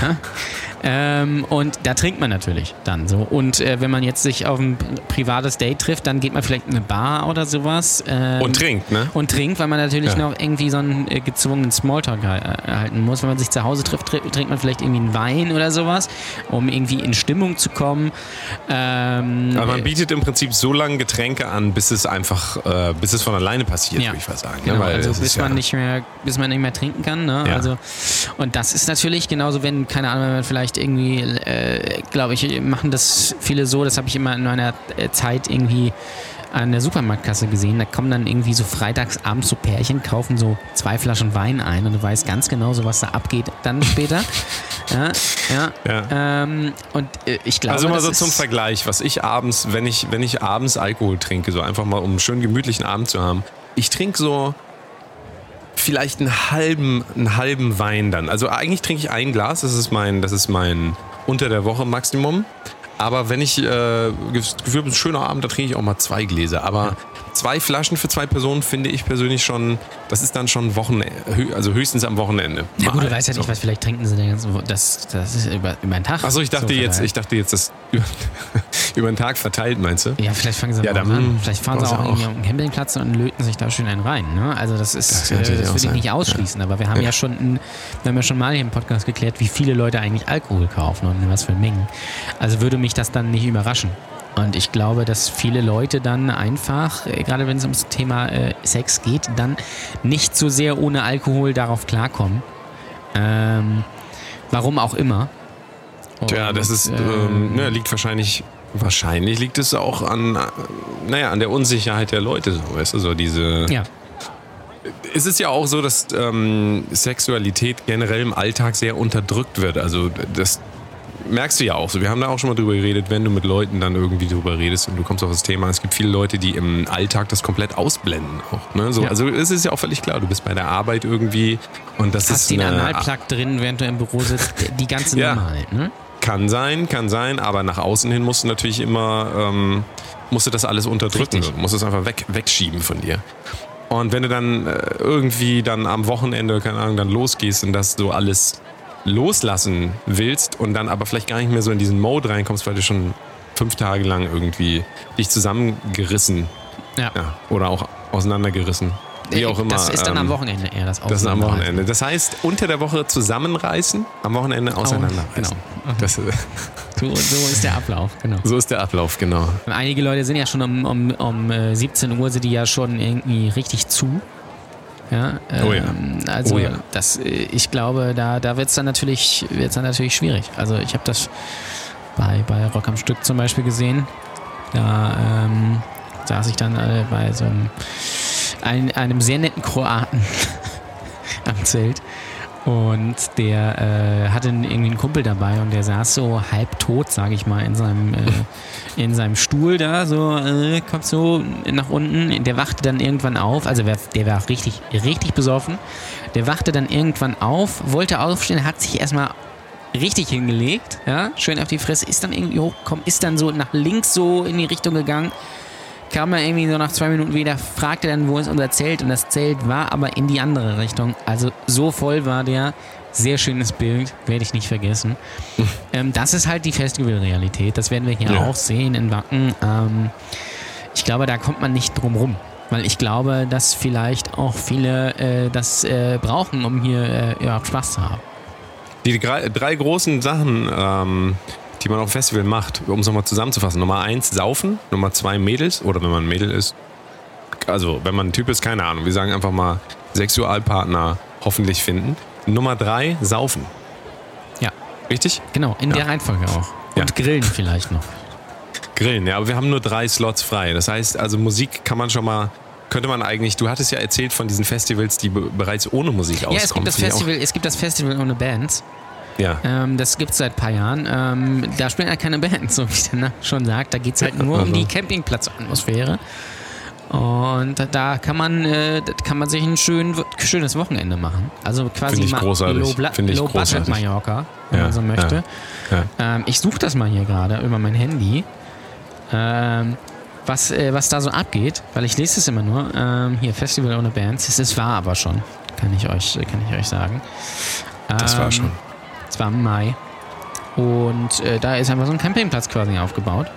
Ähm, und da trinkt man natürlich dann so. Und äh, wenn man jetzt sich auf ein privates Date trifft, dann geht man vielleicht in eine Bar oder sowas. Ähm, Und trinkt, ne? und trinkt, weil man natürlich Ja. noch irgendwie so einen äh, gezwungenen Smalltalk äh, halten muss. Wenn man sich zu Hause trifft, tr trinkt man vielleicht irgendwie einen Wein oder sowas, um irgendwie in Stimmung zu kommen. Ähm, Aber man äh, bietet im Prinzip so lange Getränke an, bis es einfach, äh, bis es von alleine passiert, Ja. würde ich mal sagen. Genau, ne? Weil also bis ist ja, man nicht mehr, bis man nicht mehr trinken kann. Ne? Also und das ist natürlich genauso, wenn keine Ahnung, wenn man vielleicht irgendwie, äh, glaube ich, machen das viele so. Das habe ich immer in meiner äh, Zeit irgendwie an der Supermarktkasse gesehen. Da kommen dann irgendwie so freitags abends so Pärchen, kaufen so zwei Flaschen Wein ein und du weißt ganz genau, so was da abgeht dann später. ja, ja. Ja. Ähm, und äh, ich glaube, Also mal so zum Vergleich, was ich abends, wenn ich, wenn ich abends Alkohol trinke, so einfach mal, um einen schönen gemütlichen Abend zu haben, ich trinke so vielleicht einen halben, einen halben Wein dann. Also eigentlich trinke ich ein Glas, das ist mein, das ist mein unter der Woche Maximum. Aber wenn ich äh, das Gefühl habe, ein schöner Abend, da trinke ich auch mal zwei Gläser. Aber zwei Flaschen für zwei Personen finde ich persönlich schon, das ist dann schon Wochen, also höchstens am Wochenende. Ja gut, du weißt ja nicht, So. was vielleicht trinken sie den ganzen Wo- das, das ist über, über den Tag. Achso, ich dachte so jetzt, ich dachte jetzt, das über, über den Tag verteilt, meinst du? Ja, vielleicht fangen sie Ja, dann- an. Vielleicht fahren sie auch auch. auf den Campingplatz und löten sich da schön einen rein. Ne? Also das ist, Das äh, das würde ich sein. nicht ausschließen. Aber wir haben ja, schon, in, wir haben ja schon mal hier im Podcast geklärt, wie viele Leute eigentlich Alkohol kaufen und in was für Mengen. Also würde mich das dann nicht überraschen. Und ich glaube, dass viele Leute dann einfach, äh, gerade wenn es ums Thema äh, Sex geht, dann nicht so sehr ohne Alkohol darauf klarkommen. Ähm, warum auch immer. Tja, das Und, ist, ähm, ähm, ne, liegt wahrscheinlich, wahrscheinlich liegt es auch an, äh, naja, an der Unsicherheit der Leute, so, weißt du, so diese. ja. Es ist ja auch so, dass ähm, Sexualität generell im Alltag sehr unterdrückt wird. Also das merkst du ja auch so. Wir haben da auch schon mal drüber geredet, wenn du mit Leuten dann irgendwie drüber redest und du kommst auf das Thema. Es gibt viele Leute, die im Alltag das komplett ausblenden auch. Ne? So, Ja. Also es ist ja auch völlig klar, du bist bei der Arbeit irgendwie und das Hast ist den eine, Analplug drin, während du im Büro sitzt. Die ganze Ja. Nummer halt, ne? Kann sein, kann sein, aber nach außen hin musst du natürlich immer, ähm, musst du das alles unterdrücken, Richtig. du musst es einfach weg, wegschieben von dir. Und wenn du dann äh, irgendwie dann am Wochenende, keine Ahnung, dann losgehst und das so alles loslassen willst und dann aber vielleicht gar nicht mehr so in diesen Mode reinkommst, weil du schon fünf Tage lang irgendwie dich zusammengerissen Ja. ja, oder auch auseinandergerissen. Wie auch immer. Das ist dann am ähm, Wochenende eher das Das ist am. Wochenende. Das heißt, unter der Woche zusammenreißen, am Wochenende auseinanderreißen. genau. Das, So, so ist der Ablauf, genau. so ist der Ablauf, genau. Einige Leute sind ja schon um, um, um äh, 17 Uhr sind die ja schon irgendwie richtig zu. Ja, Oh ja. ähm, Also Oh ja. das, äh, ich glaube, da, da wird es dann natürlich, wird's dann natürlich schwierig. Also ich habe das bei, bei Rock am Stück zum Beispiel gesehen. Da ähm, saß ich dann äh, bei so einem, ein, einem sehr netten Kroaten am Zelt. Und der äh, hatte irgendwie einen Kumpel dabei und der saß so halb tot, sage ich mal, in seinem, äh, in seinem Stuhl da, so, äh, kommt so nach unten. Der wachte dann irgendwann auf, also der war richtig, richtig besoffen. Der wachte dann irgendwann auf, wollte aufstehen, hat sich erstmal richtig hingelegt, ja, schön auf die Fresse, ist dann irgendwie hochgekommen, ist dann so nach links so in die Richtung gegangen, kam er irgendwie so nach zwei Minuten wieder, fragte dann, wo ist unser Zelt und das Zelt war aber in die andere Richtung. Also so voll war der. Sehr schönes Bild, werde ich nicht vergessen. ähm, das ist halt die Festivalrealität. Das werden wir hier Ja. auch sehen in Wacken. Ähm, ich glaube, da kommt man nicht drum rum. Weil ich glaube, dass vielleicht auch viele äh, das äh, brauchen, um hier äh, überhaupt Spaß zu haben. Die drei, drei großen Sachen, ähm, die man auf dem Festival macht, um es nochmal zusammenzufassen. Nummer eins, saufen. Nummer zwei, Mädels. Oder wenn man ein Mädel ist. Also, wenn man ein Typ ist, keine Ahnung. Wir sagen einfach mal Sexualpartner hoffentlich finden. Nummer drei, saufen. Ja, Richtig? genau, in der Reihenfolge auch. Und Ja. grillen vielleicht noch. Grillen, ja, aber wir haben nur drei Slots frei. Das heißt, also Musik kann man schon mal, könnte man eigentlich, du hattest ja erzählt von diesen Festivals, die be bereits ohne Musik auskommen. Ja, es gibt, das Festival, es gibt das Festival ohne Bands. Ja. Ähm, das gibt es seit ein paar Jahren. Ähm, da spielen halt keine Bands, so wie der Name schon sagt. Da geht es halt nur um die Campingplatzatmosphäre. Und da kann man, äh, kann man sich ein schön, schönes Wochenende machen. Also quasi Finde ich großartig. Low, Bla- Finde ich Low Budget großartig. Mallorca, wenn Ja, man so möchte. Ja. Ähm, ich suche das mal hier gerade über mein Handy. Ähm, was, äh, was da so abgeht, weil ich lese es immer nur. Ähm, hier, Festival ohne Bands. Es war aber schon, kann ich euch, kann ich euch sagen. Das war Ähm, schon. Es war im Mai. Und äh, da ist einfach so ein Campingplatz quasi aufgebaut.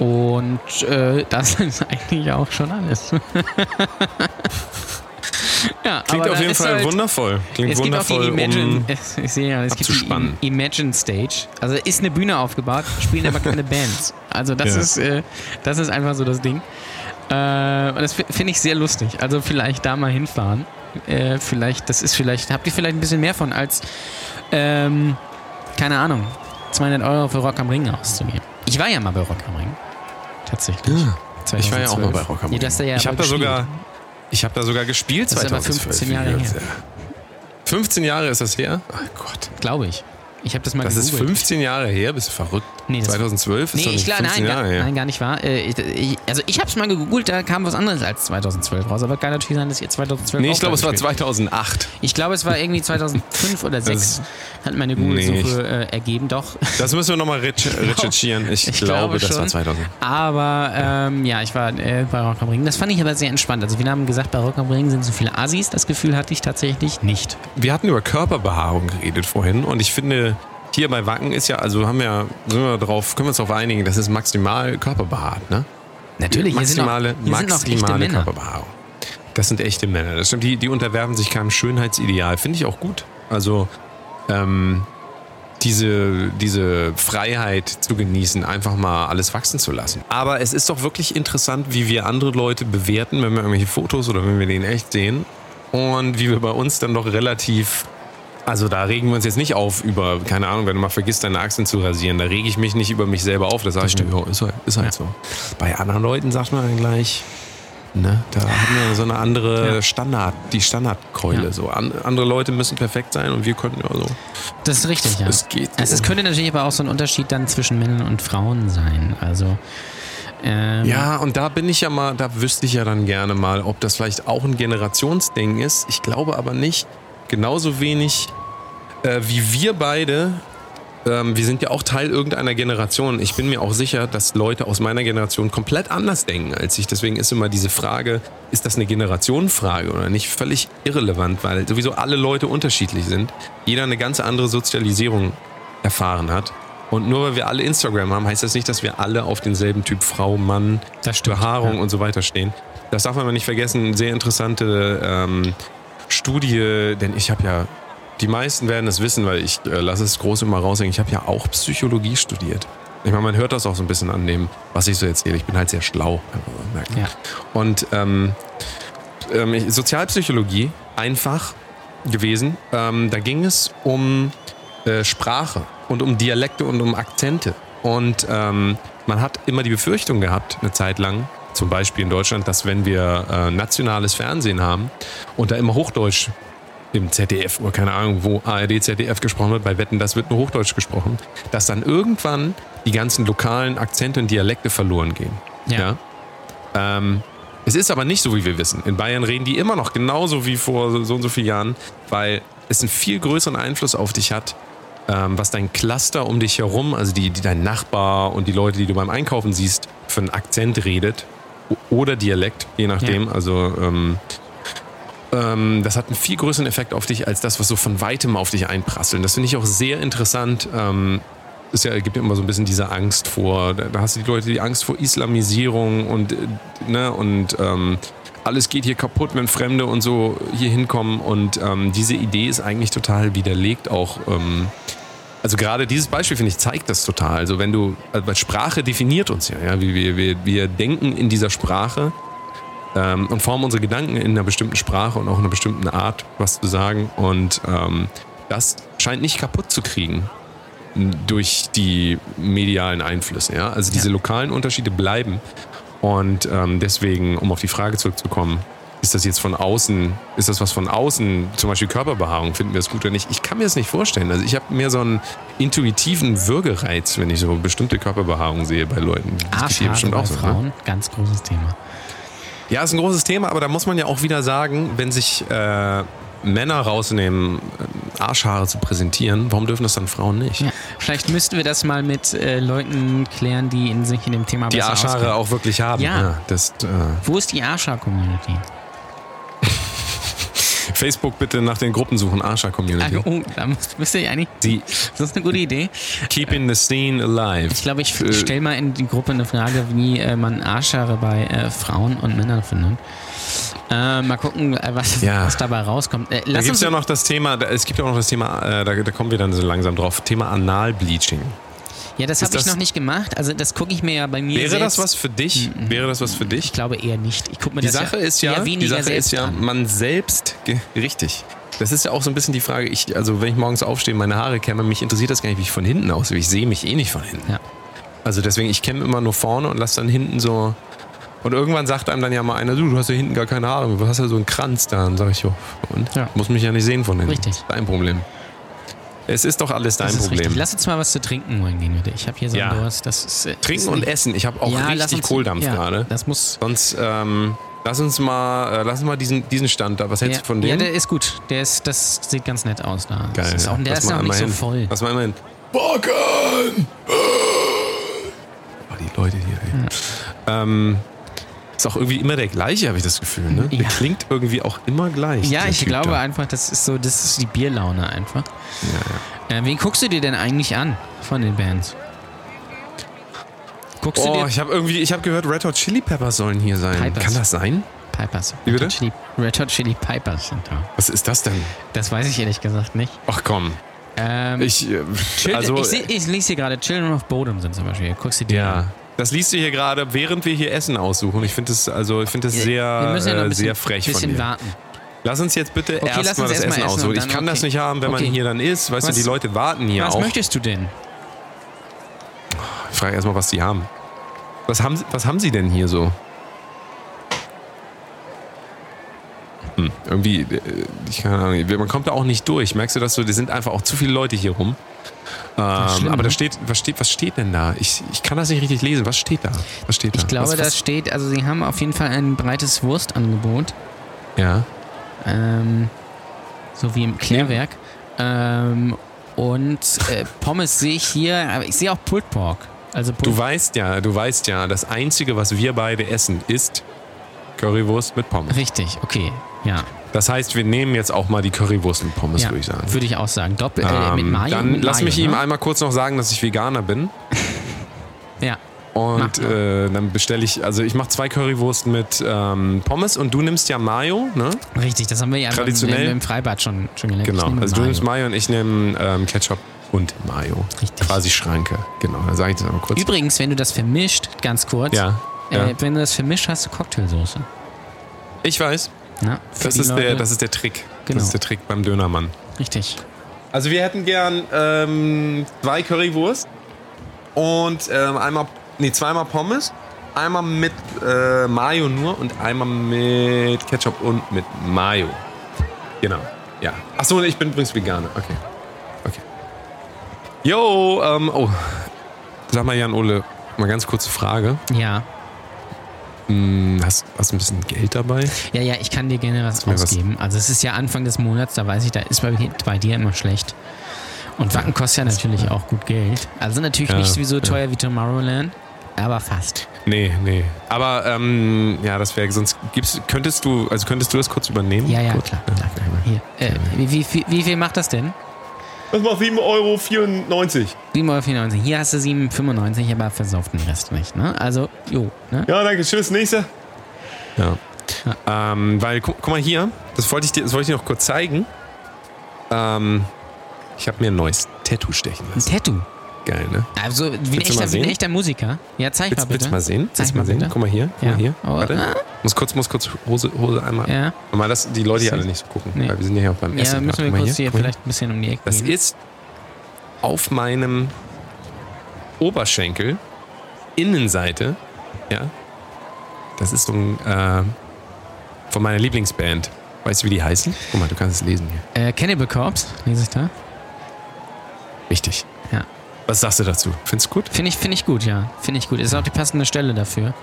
Und äh, das ist eigentlich auch schon alles. ja, Klingt auf jeden Fall halt- wundervoll. Klingt wundervoll, Imagine, um es, ich sehe ja, es gibt die abzuspannen. Im- Imagine Stage. Also ist eine Bühne aufgebaut, spielen aber keine Bands. Also das Ja. ist, äh, das ist einfach so das Ding. Äh, und das fi- finde ich sehr lustig. Also vielleicht da mal hinfahren. Äh, vielleicht, das ist vielleicht, habt ihr vielleicht ein bisschen mehr von als, ähm, keine Ahnung, 200 Euro für Rock am Ring auszugeben. Ich war ja mal bei Rock am Ring. Tatsächlich. Ja, Ich war ja auch mal 2012. bei Rock am Ring. ja ich habe da sogar, gespielt. ich habe da sogar gespielt Das ist aber 2012. 15 Jahre her. 15 Jahre ist das her? Ach Gott. Glaube ich. Ich habe das mal Das ist gegoogelt. 15 Jahre her? Bist du verrückt? Nee, das- 2012 ist Nee, doch ich nicht glaube, 15 nein, Jahre gar, her. nein, gar nicht wahr. Äh, ich, also ich habe es mal gegoogelt, da kam was anderes als 2012 raus. Aber kann natürlich sein, dass ihr 2012 Nee, ich glaube, es war gespielt. 2008. Ich glaube, es war irgendwie 2005 oder 2006. Hat meine Nee, Google-Suche äh, ergeben, doch. Das müssen wir nochmal recherchieren. Ich, Ich glaube, glaube das war schon. 2000. Aber ähm, ja, ich war äh, bei Rock am Ring. Das fand ich aber sehr entspannt. Also wir haben gesagt, bei Rock am Ring sind so viele Assis. Das Gefühl hatte ich tatsächlich nicht. Wir hatten über Körperbehaarung geredet vorhin und ich finde, hier bei Wacken ist ja, also haben wir, sind wir drauf, können wir uns darauf einigen, das ist maximal körperbehaart, ne? Natürlich, hier sind maximale, hier sind noch echte maximale Männer. Körperbehaarung. Das sind echte Männer. Das stimmt, die, die unterwerfen sich keinem Schönheitsideal. Finde ich auch gut. Also, ähm, diese, diese Freiheit zu genießen, einfach mal alles wachsen zu lassen. Aber es ist doch wirklich interessant, wie wir andere Leute bewerten, wenn wir irgendwelche Fotos oder wenn wir den echt sehen. Und wie wir bei uns dann doch relativ. Also da regen wir uns jetzt nicht auf über, keine Ahnung, wenn du mal vergisst, deine Achseln zu rasieren, da rege ich mich nicht über mich selber auf. Da sage ich, ja, ist halt, ist halt so. Bei anderen Leuten sagt man dann gleich, ne, da haben wir so eine andere Ja. Standard, die Standardkeule. Ja. So. An, andere Leute müssen perfekt sein und wir können ja so. Das ist richtig, ja. Es geht Es, es könnte natürlich aber auch so ein Unterschied dann zwischen Männern und Frauen sein. Also ähm, Ja, und da bin ich ja mal, da wüsste ich ja dann gerne mal, ob das vielleicht auch ein Generationsding ist. Ich glaube aber nicht. Genauso wenig äh, wie wir beide. Ähm, wir sind ja auch Teil irgendeiner Generation. Ich bin mir auch sicher, dass Leute aus meiner Generation komplett anders denken als ich. Deswegen ist immer diese Frage, ist das eine Generationenfrage oder nicht, völlig irrelevant, weil sowieso alle Leute unterschiedlich sind. Jeder eine ganz andere Sozialisierung erfahren hat. Und nur weil wir alle Instagram haben, heißt das nicht, dass wir alle auf denselben Typ Frau, Mann, stimmt, Behaarung ja. und so weiter stehen. Das darf man aber nicht vergessen. Sehr interessante ähm, Studie, denn ich habe ja, die meisten werden es wissen, weil ich äh, lasse es groß immer raushängen, ich habe ja auch Psychologie studiert. Ich meine, man hört das auch so ein bisschen an dem, was ich so erzähle. Ich bin halt sehr schlau. Ja. Und ähm, ähm, Sozialpsychologie, einfach gewesen. Ähm, da ging es um äh, Sprache und um Dialekte und um Akzente. Und ähm, man hat immer die Befürchtung gehabt, eine Zeit lang, zum Beispiel in Deutschland, dass wenn wir äh, nationales Fernsehen haben und da immer Hochdeutsch im ZDF oder keine Ahnung, wo ARD, ZDF gesprochen wird, bei Wetten, das wird nur Hochdeutsch gesprochen, dass dann irgendwann die ganzen lokalen Akzente und Dialekte verloren gehen. Ja. Ähm, es ist aber nicht so, wie wir wissen. In Bayern reden die immer noch genauso wie vor so, und so vielen Jahren, weil es einen viel größeren Einfluss auf dich hat, ähm, was dein Cluster um dich herum, also die, die dein Nachbar und die Leute, die du beim Einkaufen siehst, für einen Akzent redet oder Dialekt, je nachdem. Also ähm, ähm, das hat einen viel größeren Effekt auf dich als das, was so von weitem auf dich einprasseln. Das finde ich auch sehr interessant. Ähm, es ja, gibt ja immer so ein bisschen diese Angst vor, da da hast du die Leute die Angst vor Islamisierung und, äh, ne, und ähm, alles geht hier kaputt, wenn Fremde und so hier hinkommen. Und ähm, diese Idee ist eigentlich total widerlegt auch. Ähm, also gerade dieses Beispiel, finde ich, zeigt das total. Also wenn du, also weil Sprache definiert uns ja, ja wir, wir, wir, wir denken in dieser Sprache ähm, und formen unsere Gedanken in einer bestimmten Sprache und auch in einer bestimmten Art, was zu sagen. Und ähm, das scheint nicht kaputt zu kriegen durch die medialen Einflüsse. Ja? Also diese Ja. lokalen Unterschiede bleiben. Und ähm, deswegen, um auf die Frage zurückzukommen, ist das jetzt von außen, ist das was von außen, zum Beispiel Körperbehaarung, finden wir das gut oder nicht? Ich kann mir das nicht vorstellen. Also ich habe mehr so einen intuitiven Würgereiz, wenn ich so bestimmte Körperbehaarung sehe bei Leuten. Das geht dir Arschhaare bestimmt auch so, ne? Frauen, ganz großes Thema. Ja, ist ein großes Thema, aber da muss man ja auch wieder sagen, wenn sich äh, Männer rausnehmen, äh, Arschhaare zu präsentieren, warum dürfen das dann Frauen nicht? Ja. Vielleicht müssten wir das mal mit äh, Leuten klären, die in sich in dem Thema Die besser Arschhaare auskennen. auch wirklich haben. Ja. das, äh, Wo ist die Arschhaar-Community? Facebook bitte nach den Gruppen suchen, Arscha-Community. Ah, oh, da müsst, müsst ihr eigentlich. Die Das ist eine gute Idee. keeping the scene alive. Ich glaube, ich Äh, stelle mal in die Gruppe eine Frage, wie äh, man Arschhaare bei äh, Frauen und Männern findet. Äh, mal gucken, äh, was, Ja. was dabei rauskommt. Äh, Da lass gibt uns es ja noch das Thema, da- es gibt ja auch noch das Thema, äh, da, da kommen wir dann so langsam drauf, Thema Analbleaching. Ja, das habe ich noch nicht gemacht. Also das gucke ich mir ja bei mir Wäre selbst. das was für dich? Wäre das was für dich? Ich glaube eher nicht. Ich gucke mir Die das Sache ja ist ja, die Sache ist ja, an. man selbst, richtig. Das ist ja auch so ein bisschen die Frage, ich, also wenn ich morgens aufstehe, meine Haare kämme, mich interessiert das gar nicht, wie ich von hinten aussehe. Ich sehe mich eh nicht von hinten. Ja. Also deswegen, ich kämme immer nur vorne und lasse dann hinten so. Und irgendwann sagt einem dann ja mal einer, du, du hast ja hinten gar keine Haare, du hast ja so einen Kranz da. Und sag ich, jo, und? Ja. Muss mich ja nicht sehen von hinten. Richtig. Dein Problem. Es ist doch alles dein Das ist Problem. richtig. Lass uns mal was zu trinken holen gehen, bitte. Ich habe hier so Ja. einen Durst. Das ist, äh, Trinken ist und essen. Ich habe auch Ja, richtig uns- Kohldampf ja, gerade. Das muss. Sonst, ähm, lass uns mal, äh, lass uns mal diesen, diesen Stand da. Was hältst Ja, du von dem? ja, der ist gut. Der ist, das sieht ganz nett aus da. Geil. Das ist auch, der Lass ist auch nicht einmal so hin. voll. Lass mal einmal hin. Backen! Oh, die Leute hier. Ey. Ähm, ist auch irgendwie immer der gleiche, habe ich das Gefühl. Ne? Der Ja. klingt irgendwie auch immer gleich. Ja, der ich Typ glaube da. einfach, das ist so, das ist die Bierlaune einfach. Ja, Äh, wen guckst du dir denn eigentlich an von den Bands? Guckst ja. du Oh, dir ich habe irgendwie, ich habe gehört, Red Hot Chili Peppers sollen hier sein. Pipers. Kann das sein? Pipers? Wie bitte? Red Hot Chili, Red Hot Chili Pipers sind da. Was ist das denn? Das weiß ich ehrlich gesagt nicht. Ach komm. Ähm, Ich, äh, also, ich, ich lese hier gerade Children of Bodom sind zum Beispiel. Guckst du dir ja. an. Das liest du hier gerade, während wir hier Essen aussuchen. Ich finde das, also, ich finde das sehr, ja äh, bisschen, sehr frech von dir. warten. Lass uns jetzt bitte Okay, erstmal das erst Essen essen aussuchen. Ich kann das okay. nicht haben, wenn Okay. man hier dann ist. Weißt Was- du, die Leute warten hier Was auch. möchtest du denn? Ich frage erstmal, was die haben. Was haben, sie- was haben sie denn hier so? Hm, irgendwie, äh, ich Ahnung, man kommt da auch nicht durch. Merkst du das so? Da sind einfach auch zu viele Leute hier rum. Ähm, schlimm, aber da ne? steht, was steht, was steht denn da? Ich, ich kann das nicht richtig lesen. Was steht da? Was steht da? Ich glaube, was, was, steht, also sie haben auf jeden Fall ein breites Wurstangebot, Ja. ähm, so wie im Klärwerk. Ähm, und äh, Pommes sehe ich hier, aber ich sehe auch Pulled Pork. Also Du Pulled weißt ja, du weißt ja, das Einzige, was wir beide essen, ist Currywurst mit Pommes. Richtig, okay, ja. Das heißt, wir nehmen jetzt auch mal die Currywurst mit Pommes, ja würde ich sagen. Würde ich auch sagen. Doppel, äh, mit Ähm, Mayo. dann mit lass Mayo, mich ihm ne? einmal kurz noch sagen, dass ich Veganer bin. Ja, Und äh, dann bestelle ich, also ich mache zwei Currywurst mit ähm, Pommes und du nimmst ja Mayo, ne? richtig, das haben wir ja Traditionell? im, im Freibad schon, schon gelernt. Genau. Also du Mayo. nimmst Mayo und ich nehme ähm, Ketchup und Mayo. Richtig. Quasi Schranke. Genau, dann sage ich das einmal kurz. Übrigens, wenn du das vermischt, ganz kurz, ja, ja. Äh, wenn du das vermischt, hast du Cocktailsoße. ich weiß. Na, Das ist, der, das ist der Trick. Genau. Das ist der Trick beim Dönermann. Richtig. Also wir hätten gern ähm, zwei Currywurst und ähm, einmal, nee, zweimal Pommes. Einmal mit äh, Mayo nur und einmal mit Ketchup und mit Mayo. Genau, ja. Achso, ich bin übrigens Veganer. Okay, okay. Jo, ähm, oh. Sag mal, Jan-Ole, mal ganz kurze Frage. Ja. Hm, hast, hast du ein bisschen Geld dabei? Ja, ja, ich kann dir gerne was mir was- ausgeben. Also es ist ja Anfang des Monats, da weiß ich, da ist bei, bei dir immer schlecht. Und Wacken kostet ja natürlich auch gut Geld. Also natürlich Ja, nicht so ja. teuer wie Tomorrowland, aber fast. Nee, nee. Aber ähm, ja, das wäre sonst gibst, könntest du, also könntest du das kurz übernehmen? Ja, ja, Kurz? klar. klar, klar. Hier. Äh, wie, wie, wie viel macht das denn? Das macht 7,94 Euro. 7,94 Euro. Hier hast du 7,95, aber versauft den Rest nicht. Ne? Also, jo. Ne? Ja, danke. Tschüss. Nächste. Ja. Ähm, weil, guck, guck mal hier, das wollte ich dir, das wollte ich dir noch kurz zeigen. Ähm, ich habe mir ein neues Tattoo stechen Ein lassen. Tattoo. Geil, ne? Also, wie ein, mal echter, wie ein echter Musiker. Ja, zeig mal Willst, bitte. willst du mal sehen? Willst du mal mal sehen? bitte. Guck mal hier. Guck Ja. mal hier. Oh, Warte. ah. Muss kurz, muss kurz Hose, Hose einmal. Ja. Mal, dass die Leute hier alle nicht so gucken. Nee. Weil wir sind ja hier auch beim Ja, Essen. müssen wir mal kurz hier, mal vielleicht ein bisschen um die Ecke Das gehen. ist auf meinem Oberschenkel, Innenseite, ja. Das ist so ein, äh, von meiner Lieblingsband. Weißt du, wie die heißen? Guck mal, du kannst es lesen hier. Äh, Cannibal Corpse, lese ich da. Richtig. Ja. Was sagst du dazu? Findest du gut? Finde ich, finde ich gut, ja. Finde ich gut. Ist auch die passende Stelle dafür.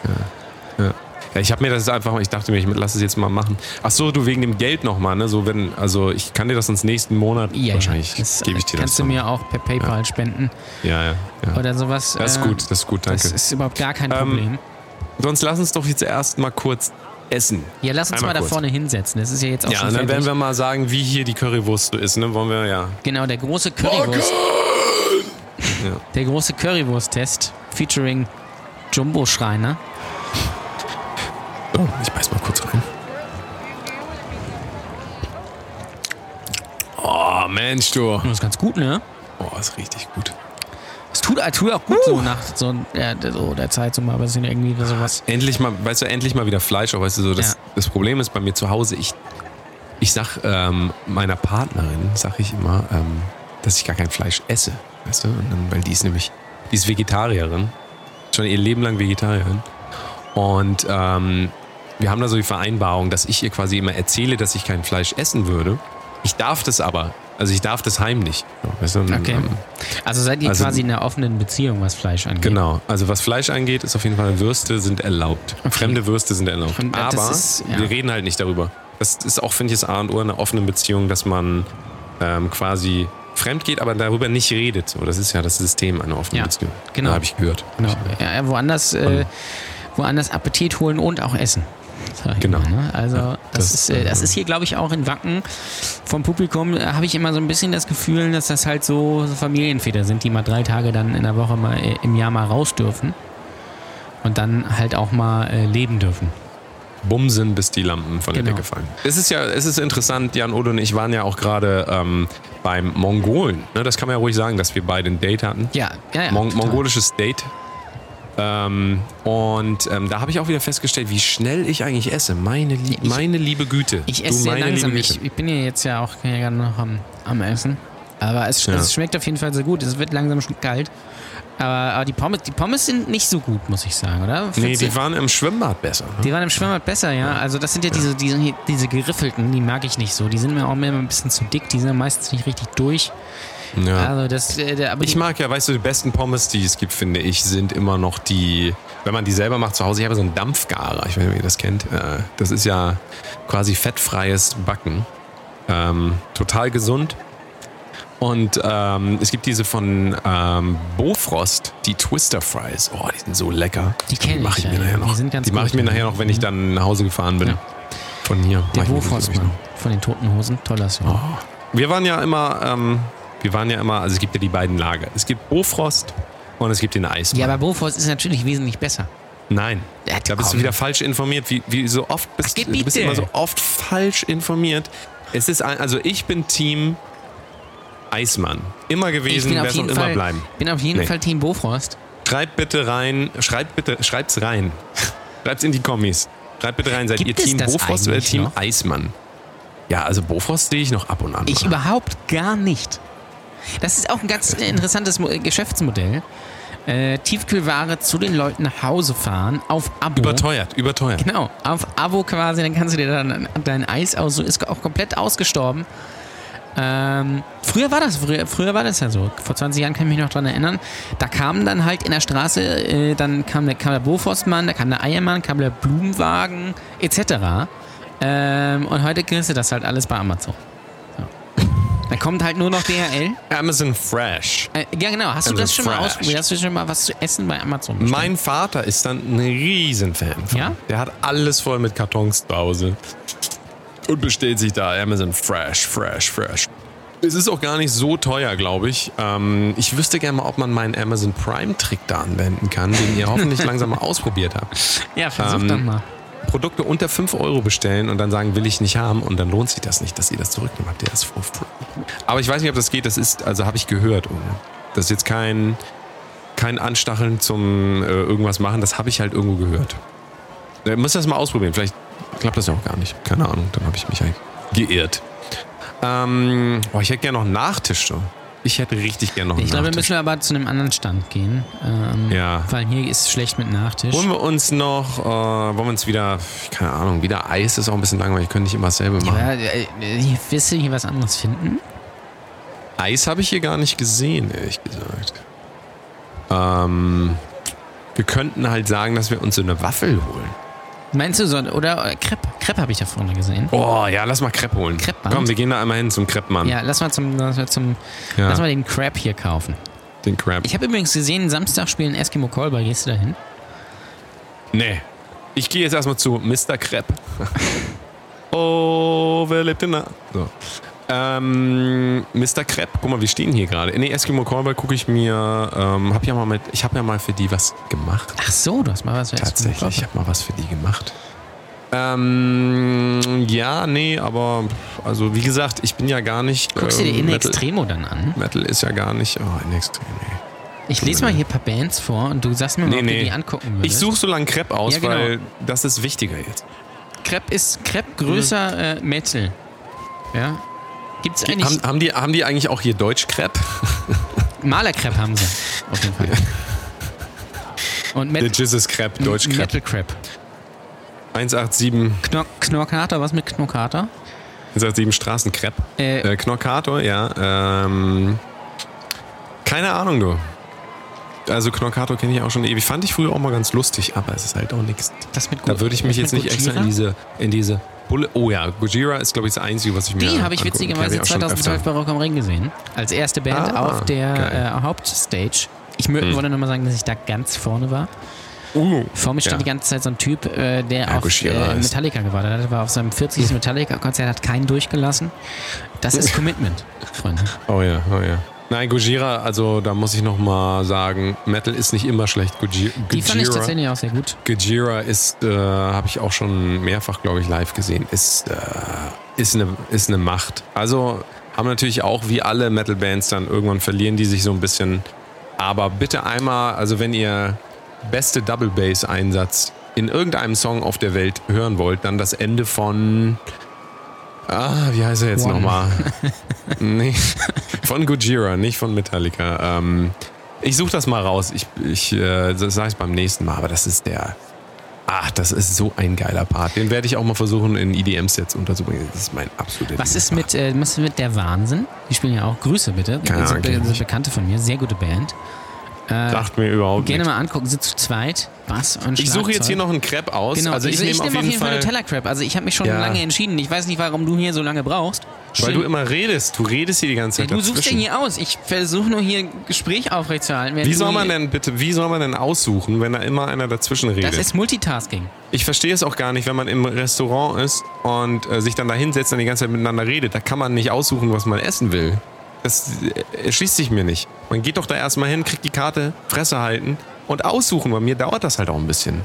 Ja. Ja, ich habe mir das einfach, ich dachte mir, ich lass es jetzt mal machen. Ach so, du wegen dem Geld nochmal, ne? So wenn, also ich kann dir das sonst nächsten Monat Ja, wahrscheinlich ja. Gebe ich dir kannst das. du dann. mir auch per PayPal spenden Ja, ja, ja. oder sowas. Das ist äh, gut, das ist gut, danke. Das ist überhaupt gar kein Ähm, Problem. Sonst lass uns doch jetzt erst mal kurz essen. ja, lass uns einmal mal da kurz. vorne hinsetzen. Das ist ja jetzt auch Ja, schon und dann fertig. werden wir mal sagen, wie hier die Currywurst so ist, ne? Wollen wir, ja. Genau, der große Currywurst. Ja. Der große Currywurst-Test featuring Jumbo Schreiner. Oh, ich beiß mal kurz rein. Oh, Mensch, du. Das ist ganz gut, ne? Oh, ist richtig gut. Es tut, tut auch gut so nach so, ja, so der Zeit so mal ein bisschen irgendwie sowas. Endlich mal, weißt du, endlich mal wieder Fleisch. Auch, weißt du, so das, Ja. das Problem ist bei mir zu Hause, ich, ich sag ähm, meiner Partnerin, sag ich immer, ähm, dass ich gar kein Fleisch esse. Weißt du? Dann, weil die ist nämlich, die ist Vegetarierin. Schon ihr Leben lang Vegetarierin. Und ähm, wir haben da so die Vereinbarung, dass ich ihr quasi immer erzähle, dass ich kein Fleisch essen würde. Ich darf das aber. Also ich darf das heimlich. Weißt du? Und, Okay. ähm, Also seid ihr Also- quasi in einer offenen Beziehung, was Fleisch angeht. Genau, also was Fleisch angeht, ist auf jeden Fall Würste sind erlaubt. Fremde Würste sind erlaubt. Das Aber ist- ja. wir reden halt nicht darüber. Das ist auch, finde ich, das A und O in einer offenen Beziehung, dass man ähm, quasi fremd geht, aber darüber nicht redet. So, das ist ja das System einer offenen Ja, Beziehung. genau. Habe ich gehört. Genau. Ja, ja, woanders, äh, woanders Appetit holen und auch essen. Genau. Mal, ne? Also das, das, ist, äh, das äh, ist hier, glaube ich, auch in Wacken vom Publikum, äh, habe ich immer so ein bisschen das Gefühl, dass das halt so, so Familienväter sind, die mal drei Tage dann in der Woche mal äh, im Jahr mal raus dürfen und dann halt auch mal äh, leben dürfen. Bumsen, bis die Lampen von der Genau. Decke fallen. Es ist ja, es ist interessant, Jan Odo und ich waren ja auch gerade ähm, beim Mongolen. Ne, das kann man ja ruhig sagen, dass wir beide ein Date hatten. Ja, ja, ja. Mon mongolisches Date. Ähm, und ähm, da habe ich auch wieder festgestellt, wie schnell ich eigentlich esse. Meine, Lie Ich- meine liebe Güte. Ich Du, esse sehr meine langsam. Ich, ich bin ja jetzt ja auch noch am, am Essen. Aber es, Ja. es schmeckt auf jeden Fall sehr gut. Es wird langsam schon kalt. Aber, aber die, Pommes, die Pommes sind nicht so gut, muss ich sagen, oder? Nee, Findest du- die waren im Schwimmbad besser. Ne? Die waren im Schwimmbad besser, ja. Also das sind ja diese, diese, diese geriffelten, die mag ich nicht so. Die sind mir auch immer ein bisschen zu dick, die sind meistens nicht richtig durch. Ja. Also das, äh, Ich mag ja, weißt du, die besten Pommes, die es gibt, finde ich, sind immer noch die, wenn man die selber macht zu Hause. Ich habe so einen Dampfgarer, ich weiß nicht, ob ihr das kennt. Äh, Das ist ja quasi fettfreies Backen. Ähm, total gesund. Und ähm, es gibt diese von ähm, Bofrost, die Twister Fries. Oh, die sind so lecker. Die kenn Die mache ich, ich mir ja, nachher die noch. sind ganz die mache ich mir nachher noch, wenn ich dann nach Hause gefahren bin. Ja. Von hier. der ich die, ich, noch. von den Toten Hosen, toller Song. Oh. Wir waren ja immer, ähm, wir waren ja immer, also es gibt ja die beiden Lager. Es gibt Bofrost und es gibt den Eismann. Ja, aber Bofors ist natürlich wesentlich besser. Nein. Ja, Da bist du wieder falsch informiert. Wie, wie so oft bist Ach, du bist immer so oft falsch informiert. Es ist ein, also ich bin Team Eismann. Immer Ich gewesen, bin auf werde es auch jeden immer bleiben. bin auf jeden Nee. Fall Team Bofrost. Schreibt bitte rein, schreibt bitte, schreibt's rein. Schreibt's in die Kommis. Schreibt bitte rein, seid Gibt ihr Team Bofrost oder Team noch? Eismann? Ja, also Bofrost sehe ich noch ab und an. Ich mal. überhaupt gar nicht. Das ist auch ein ganz interessantes äh, Geschäftsmodell. Äh, Tiefkühlware zu den Leuten nach Hause fahren, auf Abo. Überteuert, überteuert. Genau, auf Abo quasi, dann kannst du dir dann dein Eis aus, so ist auch komplett ausgestorben. Ähm, früher war das, früher, früher war das ja so. Vor 20 Jahren kann ich mich noch dran erinnern. Da kamen dann halt in der Straße, äh, dann kam der, kam der Boforstmann, da kam der Eiermann, kam der Blumenwagen, etc. Ähm, und heute kriegst du das halt alles bei Amazon. So. Da kommt halt nur noch DHL. Amazon Fresh. Äh, ja, genau. Hast du Amazon das schon mal Fresh. ausprobiert? Hast du schon mal was zu essen bei Amazon bestellt? Mein Vater ist dann ein Riesenfan von. Ja? Der hat alles voll mit Kartons zu Hause. Und bestellt sich da Amazon Fresh, Fresh, Fresh. Es ist auch gar nicht so teuer, glaube ich. Ähm, ich wüsste gerne mal, ob man meinen Amazon Prime-Trick da anwenden kann, den ihr hoffentlich langsam mal ausprobiert habt. Ja, versuch Ähm, doch mal. Produkte unter 5 Euro bestellen und dann sagen, will ich nicht haben und dann lohnt sich das nicht, dass ihr das zurücknehmt. Habt ihr das free. Aber ich weiß nicht, ob das geht. Das ist, also habe ich gehört. Das ist jetzt kein, kein Anstacheln zum äh, irgendwas machen. Das habe ich halt irgendwo gehört. Ihr müsst das mal ausprobieren. Vielleicht klappt das ja auch gar nicht. Keine Ahnung. Dann habe ich mich halt geirrt. Ähm, boah, ich hätte gerne noch einen Nachtisch. So. Ich hätte richtig gerne noch einen Ich glaube, wir Nachtisch. müssen aber zu einem anderen Stand gehen. Ähm, Ja. Weil hier ist schlecht mit Nachtisch. Wollen wir uns noch, äh, wollen wir uns wieder, keine Ahnung, wieder Eis ist auch ein bisschen langweilig, wir können nicht immer dasselbe machen. Ja, äh, äh, du hier was anderes finden? Eis habe ich hier gar nicht gesehen, ehrlich gesagt. Ähm, wir könnten halt sagen, dass wir uns so eine Waffel holen. Meinst du so? Oder äh, Crepe? Crepe habe ich da vorne gesehen. Oh, ja, lass mal Crepe holen. Crepe-Band? Komm, wir gehen da einmal hin zum Crepe-Mann. Ja, lass mal zum, lass mal zum, Ja, lass mal den Crepe hier kaufen. den Crepe. Ich habe übrigens gesehen, Samstag spielen Eskimo Callboy. Gehst du da hin? Nee. Ich gehe jetzt erstmal zu Mr. Crepe. oh, wer lebt denn da? So. Ähm, Mr. Crepe, guck mal, wir stehen hier gerade. In den Eskimo Callboy gucke ich mir, ähm, hab ja mal mit, ich habe ja mal für die was gemacht. Ach so, du hast mal was für Eskimo Tatsächlich, ich Callboy. habe mal was für die gemacht. Ähm, ja, nee, aber also wie gesagt, ich bin ja gar nicht. Guckst du dir ähm, In Metal, Extremo dann an? Metal ist ja gar nicht. Oh, in Extremo. Nee. Ich lese mal hier ein paar Bands vor und du sagst mir mal, Nee, ob du nee. die angucken würdest. Ich suche so lange Crepe aus, Ja, genau. weil das ist wichtiger jetzt. Crepe ist Crepe größer äh, Metal. Ja. Gibt's eigentlich Haben, haben, die, haben die eigentlich auch hier Deutsch Crepe? Malercrepe haben sie auf jeden Fall. Und Der Met Jesus Crepe, Deutsch Crepe. Metal Crepe. 187, Kno Knorkater, was mit Knorkater? 187 Straßencrepe. Äh, Äh, Knorkator, ja. Ähm, keine Ahnung, du. Also Knorkator kenne ich auch schon ewig. Fand ich früher auch mal ganz lustig, aber es ist halt auch nichts. das mit Da würde ich mich jetzt nicht extra in diese, in diese Bulle. Oh ja, Gojira ist, glaube ich, das Einzige, was ich mir. Die habe ich witzigerweise Die hab ich auch schon 2012 öfter. bei Rock am Ring gesehen. Als erste Band Ah, auf der äh, Hauptstage. Ich Hm. wollte nochmal sagen, dass ich da ganz vorne war. Uh, Vor mir stand Ja. die ganze Zeit so ein Typ, äh, der Ja, auf äh, Metallica gewartet hat. war auf seinem 40. Metallica-Konzert, hat keinen durchgelassen. Das ist Commitment, Freunde. oh ja, oh ja. Nein, Gojira, also da muss ich noch mal sagen, Metal ist nicht immer schlecht. Goji- Die fand ich Gojira, tatsächlich auch sehr gut. Gojira ist, äh, habe ich auch schon mehrfach, glaube ich, live gesehen. Ist, äh, ist, eine, ist eine Macht. Also haben natürlich auch wie alle Metal-Bands dann irgendwann verlieren die sich so ein bisschen. Aber bitte einmal, also wenn ihr beste Double Bass Einsatz in irgendeinem Song auf der Welt hören wollt, dann das Ende von Ah, wie heißt er jetzt nochmal? nee, von Gojira, nicht von Metallica. Ähm, ich suche das mal raus. Ich, ich äh, das sage ich beim nächsten Mal, aber das ist der. Ach, das ist so ein geiler Part. Den werde ich auch mal versuchen, in EDM-Sets unterzubringen. Das ist mein absoluter Was ist mit, äh, was ist mit der Wahnsinn? Die spielen ja auch. Grüße bitte. Keine Ahnung, nicht. Bekannte von mir, sehr gute Band. Äh, Sagt mir überhaupt gerne nichts. mal angucken, sind zu zweit. Bass und Ich suche jetzt hier noch einen Crepe aus. Genau, also ich, ich, nehme auf jeden Fall. Nutella Crab. Also ich habe mich schon Ja. lange entschieden. Ich weiß nicht, warum du hier so lange brauchst. weil Schön- du immer redest. Du redest hier die ganze Zeit. du suchst den hier aus. Ich versuche nur hier ein Gespräch aufrechtzuerhalten. Wie soll man denn bitte, wie soll man denn aussuchen, wenn da immer einer dazwischen redet? Das ist Multitasking. Ich verstehe es auch gar nicht, wenn man im Restaurant ist und äh, sich dann da hinsetzt und die ganze Zeit miteinander redet. Da kann man nicht aussuchen, was man essen will. Das äh, erschließt sich mir nicht. Man geht doch da erstmal hin, kriegt die Karte, Fresse halten und aussuchen. Bei mir dauert das halt auch ein bisschen.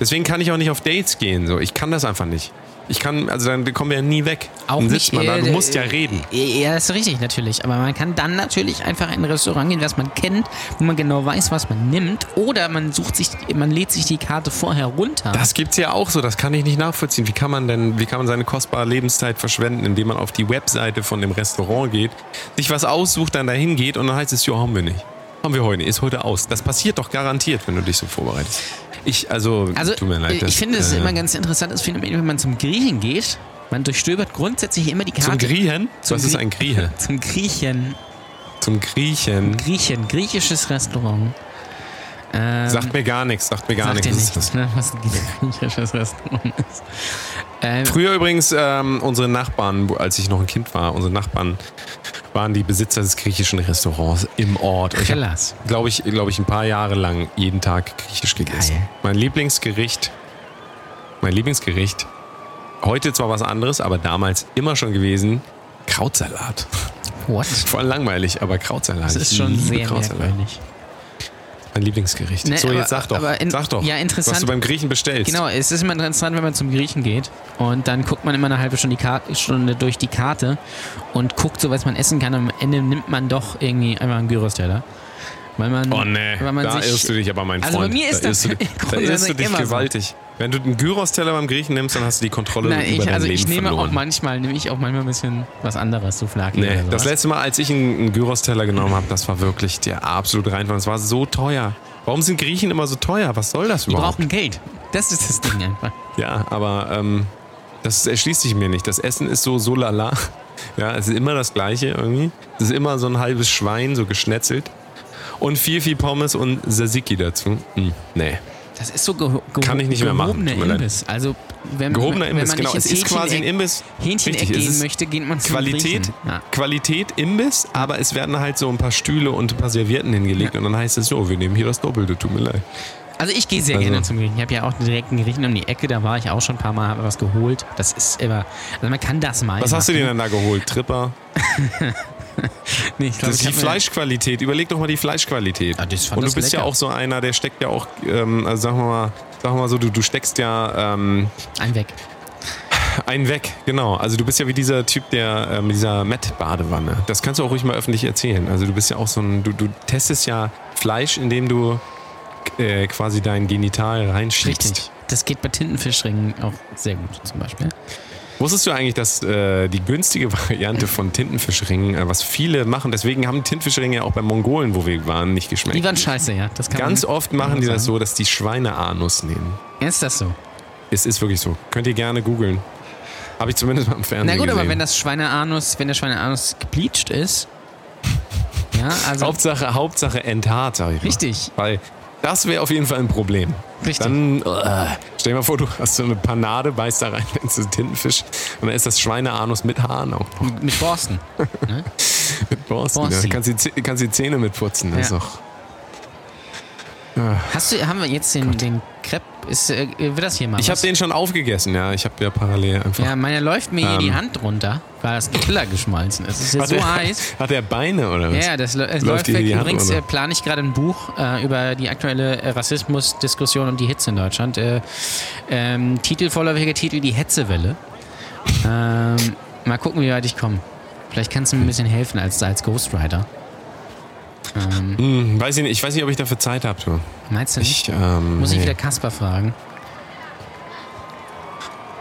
Deswegen kann ich auch nicht auf Dates gehen. So. Ich kann das einfach nicht. Ich kann, also dann kommen wir ja nie weg. Auch dann nicht, sitzt man da, du äh, musst ja äh, reden. Ja, das ist richtig, natürlich. Aber man kann dann natürlich einfach in ein Restaurant gehen, das man kennt, wo man genau weiß, was man nimmt. Oder man sucht sich, man lädt sich die Karte vorher runter. Das gibt's ja auch so, das kann ich nicht nachvollziehen. Wie kann man denn, wie kann man seine kostbare Lebenszeit verschwenden, indem man auf die Webseite von dem Restaurant geht, sich was aussucht, dann dahin geht und dann heißt es, ja, haben wir nicht. Haben wir heute, ist heute aus. Das passiert doch garantiert, wenn du dich so vorbereitest. Ich, also, Also, tut mir leid. ich das, finde es äh, immer ein ganz interessantes Phänomen, wenn man zum Griechen geht. Man durchstöbert grundsätzlich immer die Karte. Zum Griechen? Zum Was ist Grie- ein Grieche? Zum Griechen. Zum Griechen. Griechen. Griechisches Restaurant. Ähm, Sagt mir gar nichts, sagt mir gar sagt nichts. ist nichts, das? ne, was ein griechisches Restaurant ist. Ähm, Früher übrigens ähm, unsere Nachbarn, als ich noch ein Kind war, unsere Nachbarn waren die Besitzer des griechischen Restaurants im Ort. Krass. glaube ich, glaube ich, ein paar Jahre lang jeden Tag griechisch gegessen. Geil. Mein Lieblingsgericht, mein Lieblingsgericht, heute zwar was anderes, aber damals immer schon gewesen, Krautsalat. What? Voll langweilig, aber Krautsalat. Das ist schon sehr Krautsalat. merkwürdig. Mein Lieblingsgericht. Ne, so, aber- jetzt sag doch. in- sag doch, ja, interessant. was du beim Griechen bestellst. Genau, es ist immer interessant, wenn man zum Griechen geht und dann guckt man immer eine halbe Stunde, die Karte, Stunde durch die Karte und guckt so, was man essen kann. Und am Ende nimmt man doch irgendwie einfach einen Gyros-Teller. Weil man, Oh nee, weil man da sich, irrst du dich aber, mein Also bei Freund. mir ist da das irrst du, da irrst du dich immer so. Wenn du einen Gyros-Teller beim Griechen nimmst, dann hast du die Kontrolle Nein, über ich, dein also Leben ich nehme verloren. auch manchmal, nehme ich auch manchmal ein bisschen was anderes, so Flaki Nee, oder das letzte Mal, als ich einen, einen Gyros-Teller genommen habe, das war wirklich der absolute Reinfall. Es war so teuer. Warum sind Griechen immer so teuer? Was soll das Die überhaupt? brauchen Geld. Das ist das Ding einfach. Ja, aber ähm, das erschließt sich mir nicht. Das Essen ist so so lala. Ja, es ist immer das Gleiche irgendwie. Es ist immer so ein halbes Schwein, so geschnetzelt. Und viel, viel Pommes und Tzatziki dazu. Hm, nee. Das ist so geho geho Kann ich nicht mehr machen. Imbiss. Also wenn, Gehobener wenn Imbiss, man genau. Es ist quasi ein Hähncheneck- Imbiss. Hähncheneck Richtig, es gehen möchte, geht man zum Qualität. Ja. Qualität Imbiss, aber es werden halt so ein paar Stühle und ein paar Servietten hingelegt und dann heißt es so, wir nehmen hier das Doppelte, tut mir leid. Also ich gehe sehr Also- gerne zum Griechen. Ich habe ja auch direkt einen Griechen um die Ecke, da war ich auch schon ein paar Mal, habe was geholt. Das ist immer, also man kann das mal Was hast du machen. dir denn da geholt? Tripper? Nee, glaub, Das ist die Fleischqualität. Überleg doch mal die Fleischqualität. Fand und du bist ja lecker. auch so einer, der steckt ja auch, ähm, also sagen wir mal, sagen wir mal so, du, du steckst ja ähm, Ein weg. einen weg, genau. Also du bist ja wie dieser Typ, der äh, mit dieser Met-Badewanne. Das kannst du auch ruhig mal öffentlich erzählen. Also du bist ja auch so ein, du, du testest ja Fleisch, indem du äh, quasi dein Genital reinschiebst. Richtig. Das geht bei Tintenfischringen auch sehr gut zum Beispiel. Wusstest du eigentlich, dass äh, die günstige Variante von Tintenfischringen, äh, was viele machen, deswegen haben Tintenfischringe ja auch bei Mongolen, wo wir waren, nicht geschmeckt. Die waren scheiße, ja. Das kann Ganz man, oft machen die das so, dass die Schweineanus nehmen. Ist das so? Es ist wirklich so. Könnt ihr gerne googeln. Habe ich zumindest mal im Fernsehen Na gut, gesehen. aber wenn das Schweineanus, wenn der Schweineanus gebleached ist, ja, also Hauptsache, Hauptsache enthaart, sag ich mal. Richtig. Weil das wäre auf jeden Fall ein Problem. Richtig. Dann, äh, stell dir mal vor, du hast so eine Panade, beißt da rein, du Tintenfisch und dann ist das Schweineanus mit Haaren auch noch. mit Borsten. Mit Borsten. Borsti. Ja. Kannst, die, kannst die Zähne mitputzen. Das ist Ja. Doch. Hast du, haben wir jetzt den, den Crepe, ist, äh, wird das hier mal Ich habe den schon aufgegessen, ja. Ich habe ja parallel einfach. Ja, meiner läuft mir hier die Ähm. Hand runter, weil das Teller geschmolzen ist. Es ist hat, so der, heiß. hat der Beine oder was? Ja, das es Läuft läuft weg. die Hand Übrigens äh, plane ich gerade ein Buch äh, über die aktuelle äh, Rassismusdiskussion und die Hitze in Deutschland. Äh, ähm, Titel, vorläufiger Titel, die Hetzewelle. Ähm, mal gucken, wie weit ich komme. Vielleicht kannst du mir ein bisschen helfen als, als Ghostwriter. Ähm, Hm, weiß ich, nicht, ich weiß nicht, ob ich dafür Zeit habe. Meinst du nicht? Ich, ähm, Muss ich nee. wieder Kasper fragen?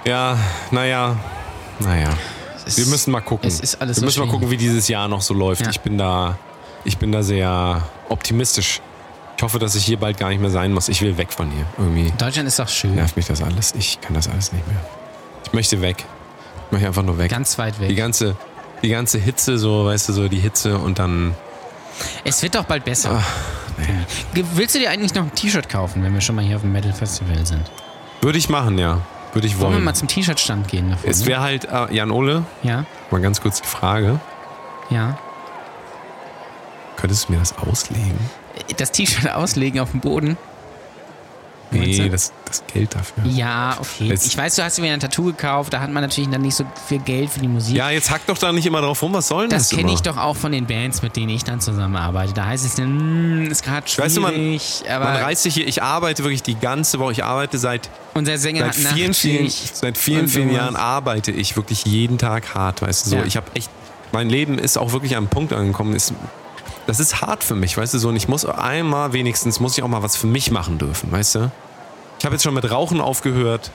Ja, naja. Naja. Wir müssen mal gucken. es ist alles Wir so müssen mal schwierig. gucken, wie dieses Jahr noch so läuft. Ja. Ich bin da, ich bin da sehr optimistisch. Ich hoffe, dass ich hier bald gar nicht mehr sein muss. Ich will weg von hier. Irgendwie Deutschland ist doch schön. nervt mich das alles. Ich kann das alles nicht mehr. Ich möchte weg. Ich möchte einfach nur weg. Ganz weit die weg. ganze, die ganze Hitze, so, weißt du, so die Hitze und dann. Es wird doch bald besser. Ach, Willst du dir eigentlich noch ein T-Shirt kaufen, wenn wir schon mal hier auf dem Metal Festival sind? Würde ich machen, ja. Würde ich Wollen wir wollen. mal zum T-Shirt-Stand gehen davon? Es wäre halt, äh, Jan Ole, ja, mal ganz kurz die Frage. ja. Könntest du mir das auslegen? Das T-Shirt auslegen auf dem Boden. Nee, das, das Geld dafür. Ja, okay. Jetzt- ich weiß, du hast dir wieder ein Tattoo gekauft, da hat man natürlich dann nicht so viel Geld für die Musik. Ja, jetzt hack doch da nicht immer drauf rum. Was soll denn das? das kenne ich doch auch von den Bands, mit denen ich dann zusammenarbeite. Da heißt es dann, "Hm, ist gerade schwierig, Weißt du, man, man reißt sich hier, ich arbeite wirklich die ganze Woche, ich arbeite seit, unser Sänger seit hat vielen, vielen, seit vielen, vielen. Jahren arbeite ich wirklich jeden Tag hart, weißt du, so. Ja. Ich habe echt, mein Leben ist auch wirklich an einen Punkt angekommen, ist, das ist hart für mich, weißt du, so. Und ich muss einmal wenigstens, muss ich auch mal was für mich machen dürfen, weißt du. Ich habe jetzt schon mit Rauchen aufgehört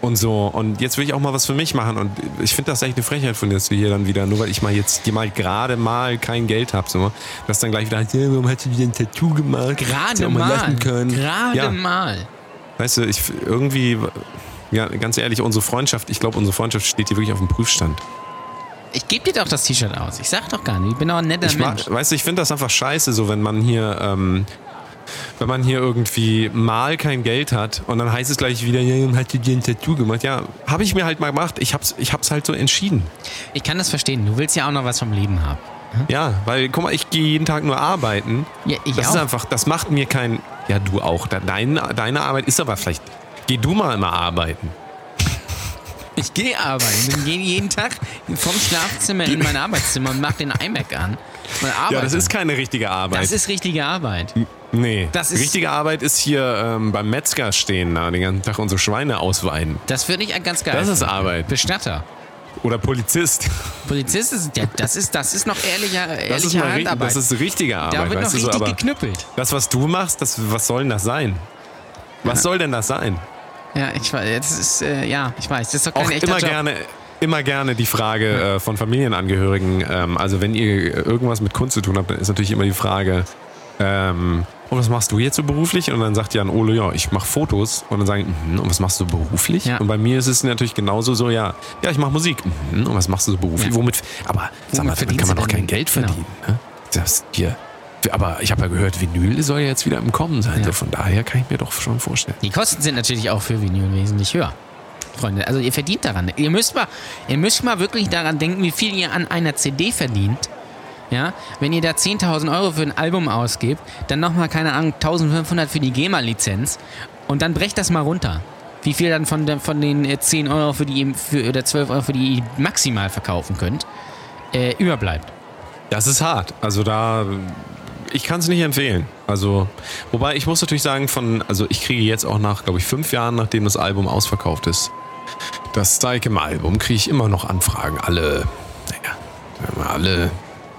und so. Und jetzt will ich auch mal was für mich machen. Und ich finde das echt eine Frechheit von dir, dass du hier dann wieder, nur weil ich mal jetzt mal gerade mal kein Geld habe, so, dass dann gleich wieder, ja, warum hast du wieder ein Tattoo gemacht? Gerade mal. Gerade ja, mal. weißt du, ich irgendwie, ja, ganz ehrlich, unsere Freundschaft, ich glaube, unsere Freundschaft steht hier wirklich auf dem Prüfstand. Ich gebe dir doch das T-Shirt aus. Ich sag doch gar nicht. Ich bin doch ein netter Ich Mensch. mag, weißt du, ich finde das einfach scheiße, so wenn man hier, ähm, wenn man hier irgendwie mal kein Geld hat und dann heißt es gleich wieder, ja, dann hat dir ein Tattoo gemacht. Ja, habe ich mir halt mal gemacht. Ich hab's, ich hab's halt so entschieden. Ich kann das verstehen. Du willst ja auch noch was vom Leben haben. Ja, weil, guck mal, ich gehe jeden Tag nur arbeiten. Ja, ich das auch. ist einfach, das macht mir kein. Ja, du auch. Deine, deine Arbeit ist aber vielleicht. Geh du mal immer arbeiten. Ich gehe arbeiten. Ich gehe jeden Tag vom Schlafzimmer in mein Arbeitszimmer und mache den iMac an. Ja, das ist keine richtige Arbeit. Das ist richtige Arbeit. nee. das ist- richtige Arbeit ist hier ähm, beim Metzger stehen, da den ganzen Tag unsere Schweine ausweiden. Das würde ich ganz geil. Das ist. Arbeit. Bestatter. Oder Polizist. Polizist ist, ja, das ist, das ist noch ehrlicher, Das ehrliche ist, Handarbeit. das ist richtige Arbeit, da wird noch so. richtig Aber geknüppelt. das, was du machst, das, was soll denn das sein? Was soll denn das sein? Ja, ich weiß, das ist, äh, ja, ich weiß, das ist doch kein Auch echter immer Job. gerne, immer gerne die Frage äh, von Familienangehörigen. Ähm, also wenn ihr irgendwas mit Kunst zu tun habt, dann ist natürlich immer die Frage, ähm, und was machst du jetzt so beruflich? Und dann sagt Jan Ole, ja, ich mache Fotos. Und dann sagen, mhm, und was machst du beruflich? Ja. Und bei mir ist es natürlich genauso so, ja, ja, ich mache Musik. Mhm, und was machst du so beruflich? Ja. Womit? Aber sag mal, damit kann man doch kein Geld Genau. verdienen. Ne? Das hier. Aber ich habe ja gehört, Vinyl soll ja jetzt wieder im Kommen sein. Ja. So, von daher kann ich mir doch schon vorstellen. Die Kosten sind natürlich auch für Vinyl wesentlich höher. Freunde, also ihr verdient daran. Ihr müsst mal, ihr müsst mal wirklich daran denken, wie viel ihr an einer CD verdient. Ja, wenn ihr da 10.000 Euro für ein Album ausgebt, dann nochmal, keine Ahnung, 1.500 für die GEMA-Lizenz und dann brecht das mal runter. Wie viel dann von, von den äh, 10 Euro für die, für, oder 12 Euro, für die ihr maximal verkaufen könnt, äh, überbleibt. Das ist hart. Also da, ich kann es nicht empfehlen. Also, wobei ich muss natürlich sagen, von, also ich kriege jetzt auch nach, glaube ich, fünf Jahren, nachdem das Album ausverkauft ist, das Steikem-Album, kriege ich immer noch Anfragen. Alle, naja, alle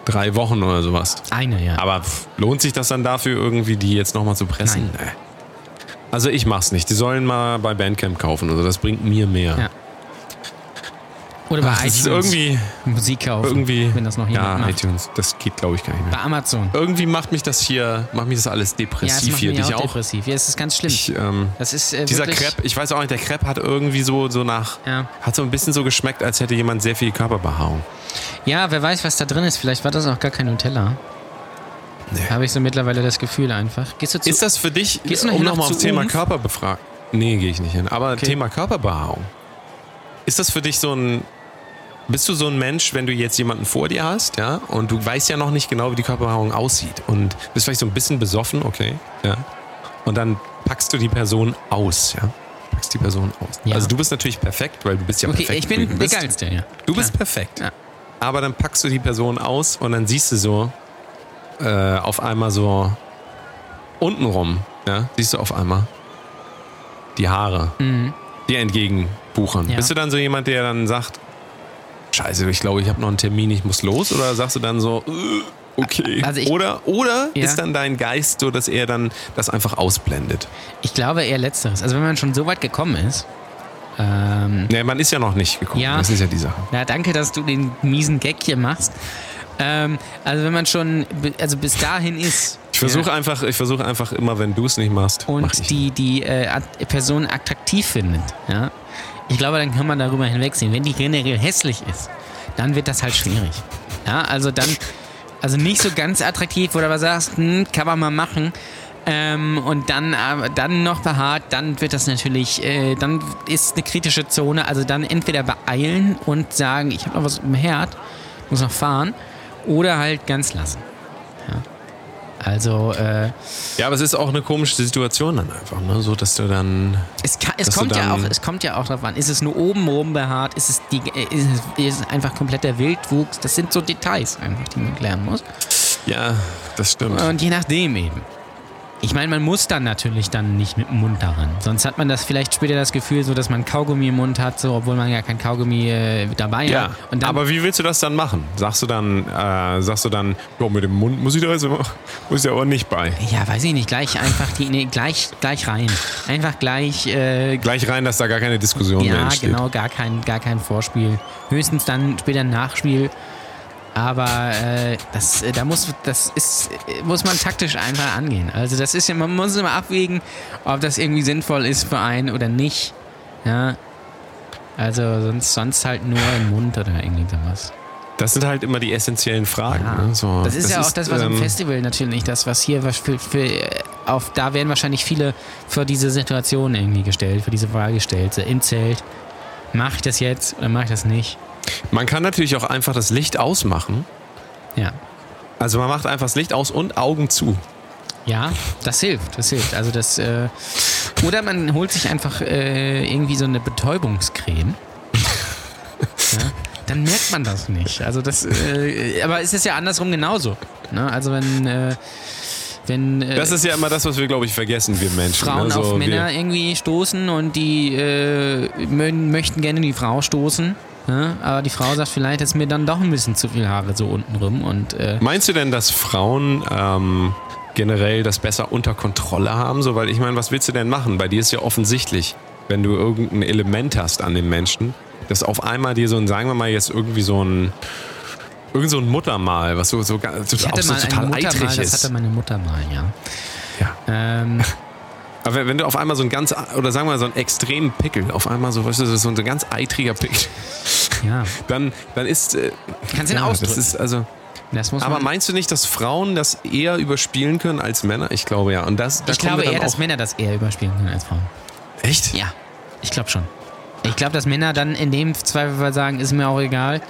drei Wochen oder sowas. Eine, ja. Aber lohnt sich das dann dafür, irgendwie die jetzt nochmal zu pressen? Nee. Also ich mach's nicht. Die sollen mal bei Bandcamp kaufen. Also das bringt mir mehr. Ja. Oder bei Ach, das ist iTunes irgendwie, Musik kaufen, irgendwie, wenn das noch jemand ja, macht. iTunes, das geht glaube ich gar nicht mehr. Bei Amazon. Irgendwie macht mich das hier, macht mich das alles Ja, es depressiv macht hier. mich Dich auch auch. depressiv. Ja, es ist ganz schlimm. Ich, ähm, das ist äh, dieser Crepe, ich weiß auch nicht, der Crepe hat irgendwie so, so nach, Ja. hat so ein bisschen so geschmeckt, als hätte jemand sehr viel Körperbehaarung. Ja, wer weiß, was da drin ist. Vielleicht war das auch gar kein Nutella. Nee. Habe ich so mittlerweile das Gefühl einfach. Gehst du zu. Ist das für dich, Gehst du um noch nochmal aufs Thema Umf? Körperbefragung? Nee, gehe ich nicht hin. Aber Okay. Thema Körperbehaarung. Ist das für dich so ein, bist du so ein Mensch, wenn du jetzt jemanden vor dir hast, ja, und du weißt ja noch nicht genau, wie die Körperbehaarung aussieht und bist vielleicht so ein bisschen besoffen, okay, ja, und dann packst du die Person aus, ja, packst die Person aus. Ja. Also du bist natürlich perfekt, weil du bist ja okay, perfekt. ich wie bin der bist. Geilste, ja. Du bist Klar. perfekt. Ja. Aber dann packst du die Person aus und dann siehst du so äh, auf einmal so untenrum, ja, siehst du auf einmal die Haare, die entgegenbuchern. Mhm. Ja. Bist du dann so jemand, der dann sagt, Scheiße, ich glaube, ich habe noch einen Termin, ich muss los? Oder sagst du dann so, äh, okay. Also ich- oder oder Ja. ist dann dein Geist so, dass er dann das einfach ausblendet? Ich glaube eher Letzteres. Also, wenn man schon so weit gekommen ist. Ähm, Nee, man ist ja noch nicht gekommen. Ja. Das ist ja die Sache. ja, danke, dass du den miesen Gag hier machst. Ähm, also, wenn man schon. Also, bis dahin ist. Ich versuche ja, einfach, ich versuche einfach immer, wenn du es nicht machst, mach Und die, die äh, Person attraktiv findet. Ja. Ich glaube, dann kann man darüber hinwegsehen. Wenn die generell hässlich ist, dann wird das halt schwierig. Ja, also dann, also nicht so ganz attraktiv, wo du aber sagst, hm, kann man mal machen. Ähm, und dann, aber dann noch behaart, dann wird das natürlich, äh, dann ist eine kritische Zone. Also dann entweder beeilen und sagen, ich habe noch was im Herd, muss noch fahren, oder halt ganz lassen. Ja. Also, äh, Ja, aber es ist auch eine komische Situation dann einfach, ne? So, dass du dann. Es, kann, es, kommt ja auch, es kommt ja auch drauf an. Ist es nur oben rum behaart? Ist es, die, äh, ist es, ist es einfach kompletter Wildwuchs? Das sind so Details einfach, die man klären muss. Ja, das stimmt. Und je nachdem eben. Ich meine, man muss dann natürlich dann nicht mit dem Mund daran. Sonst hat man das vielleicht später das Gefühl, so dass man Kaugummi im Mund hat, so, obwohl man ja kein Kaugummi äh, dabei ja, hat. Und dann, aber wie willst du das dann machen? Sagst du dann, äh, sagst du dann, ja, mit dem Mund muss ich da immer, muss ich da aber nicht bei. ja, weiß ich nicht, gleich einfach die, nee, gleich, gleich rein. Einfach gleich äh, Gleich rein, dass da gar keine Diskussion mehr Ja, entsteht. genau, gar kein, gar kein Vorspiel. Höchstens dann später ein Nachspiel. Aber äh, das, äh, da muss, das ist, äh, muss man taktisch einfach angehen. Also das ist ja, man muss immer abwägen, ob das irgendwie sinnvoll ist für einen oder nicht. Ja. Also sonst, sonst halt nur im Mund oder irgendwie sowas. Das sind halt immer die essentiellen Fragen. Ja. Ne? So, das ist ja auch das, was ähm, Festival natürlich das, was hier was für, für auf, da werden wahrscheinlich viele für diese Situation irgendwie gestellt, für diese Frage gestellt. So Im Zelt, mache ich das jetzt oder mache ich das nicht? Man kann natürlich auch einfach das Licht ausmachen. Ja. Also man macht einfach das Licht aus und Augen zu. Ja, das hilft, das hilft. Also das, äh, oder man holt sich einfach äh, irgendwie so eine Betäubungscreme. ja, dann merkt man das nicht. Also das, äh, aber es ist ja andersrum genauso. Ne? Also wenn, äh, wenn äh, Das ist ja immer das, was wir, glaube ich, vergessen, wir Menschen. Frauen ne? So, auf Männer irgendwie stoßen und die äh, mö möchten gerne die Frau stoßen. Ne? Aber die Frau sagt, vielleicht ist mir dann doch ein bisschen zu viel Haare so unten rum und äh, Meinst du denn, dass Frauen ähm, generell das besser unter Kontrolle haben? So, weil ich meine, was willst du denn machen? Bei dir ist ja offensichtlich, wenn du irgendein Element hast an dem Menschen, dass auf einmal dir so ein, sagen wir mal jetzt irgendwie so ein irgend so ein Muttermal, was so, so, ganz- ich hatte so mal total eitrig mal, das ist. hatte meine Mutter mal, ja. Ja. Ähm, Aber wenn, du auf einmal so ein ganz, oder sagen wir mal so einen extremen Pickel, auf einmal so, weißt du, so ein ganz eitriger Pickel, ja, dann, dann ist. Äh, kannst ihn ja, das ausdrücken. ist also. Das Aber meinst du nicht, dass Frauen das eher überspielen können als Männer? Ich glaube ja. Und das, da ich glaube eher, dass Männer das eher überspielen können als Frauen. Echt? Ja, ich glaube schon. Ich glaube, dass Männer dann in dem Zweifelsfall sagen, ist mir auch egal.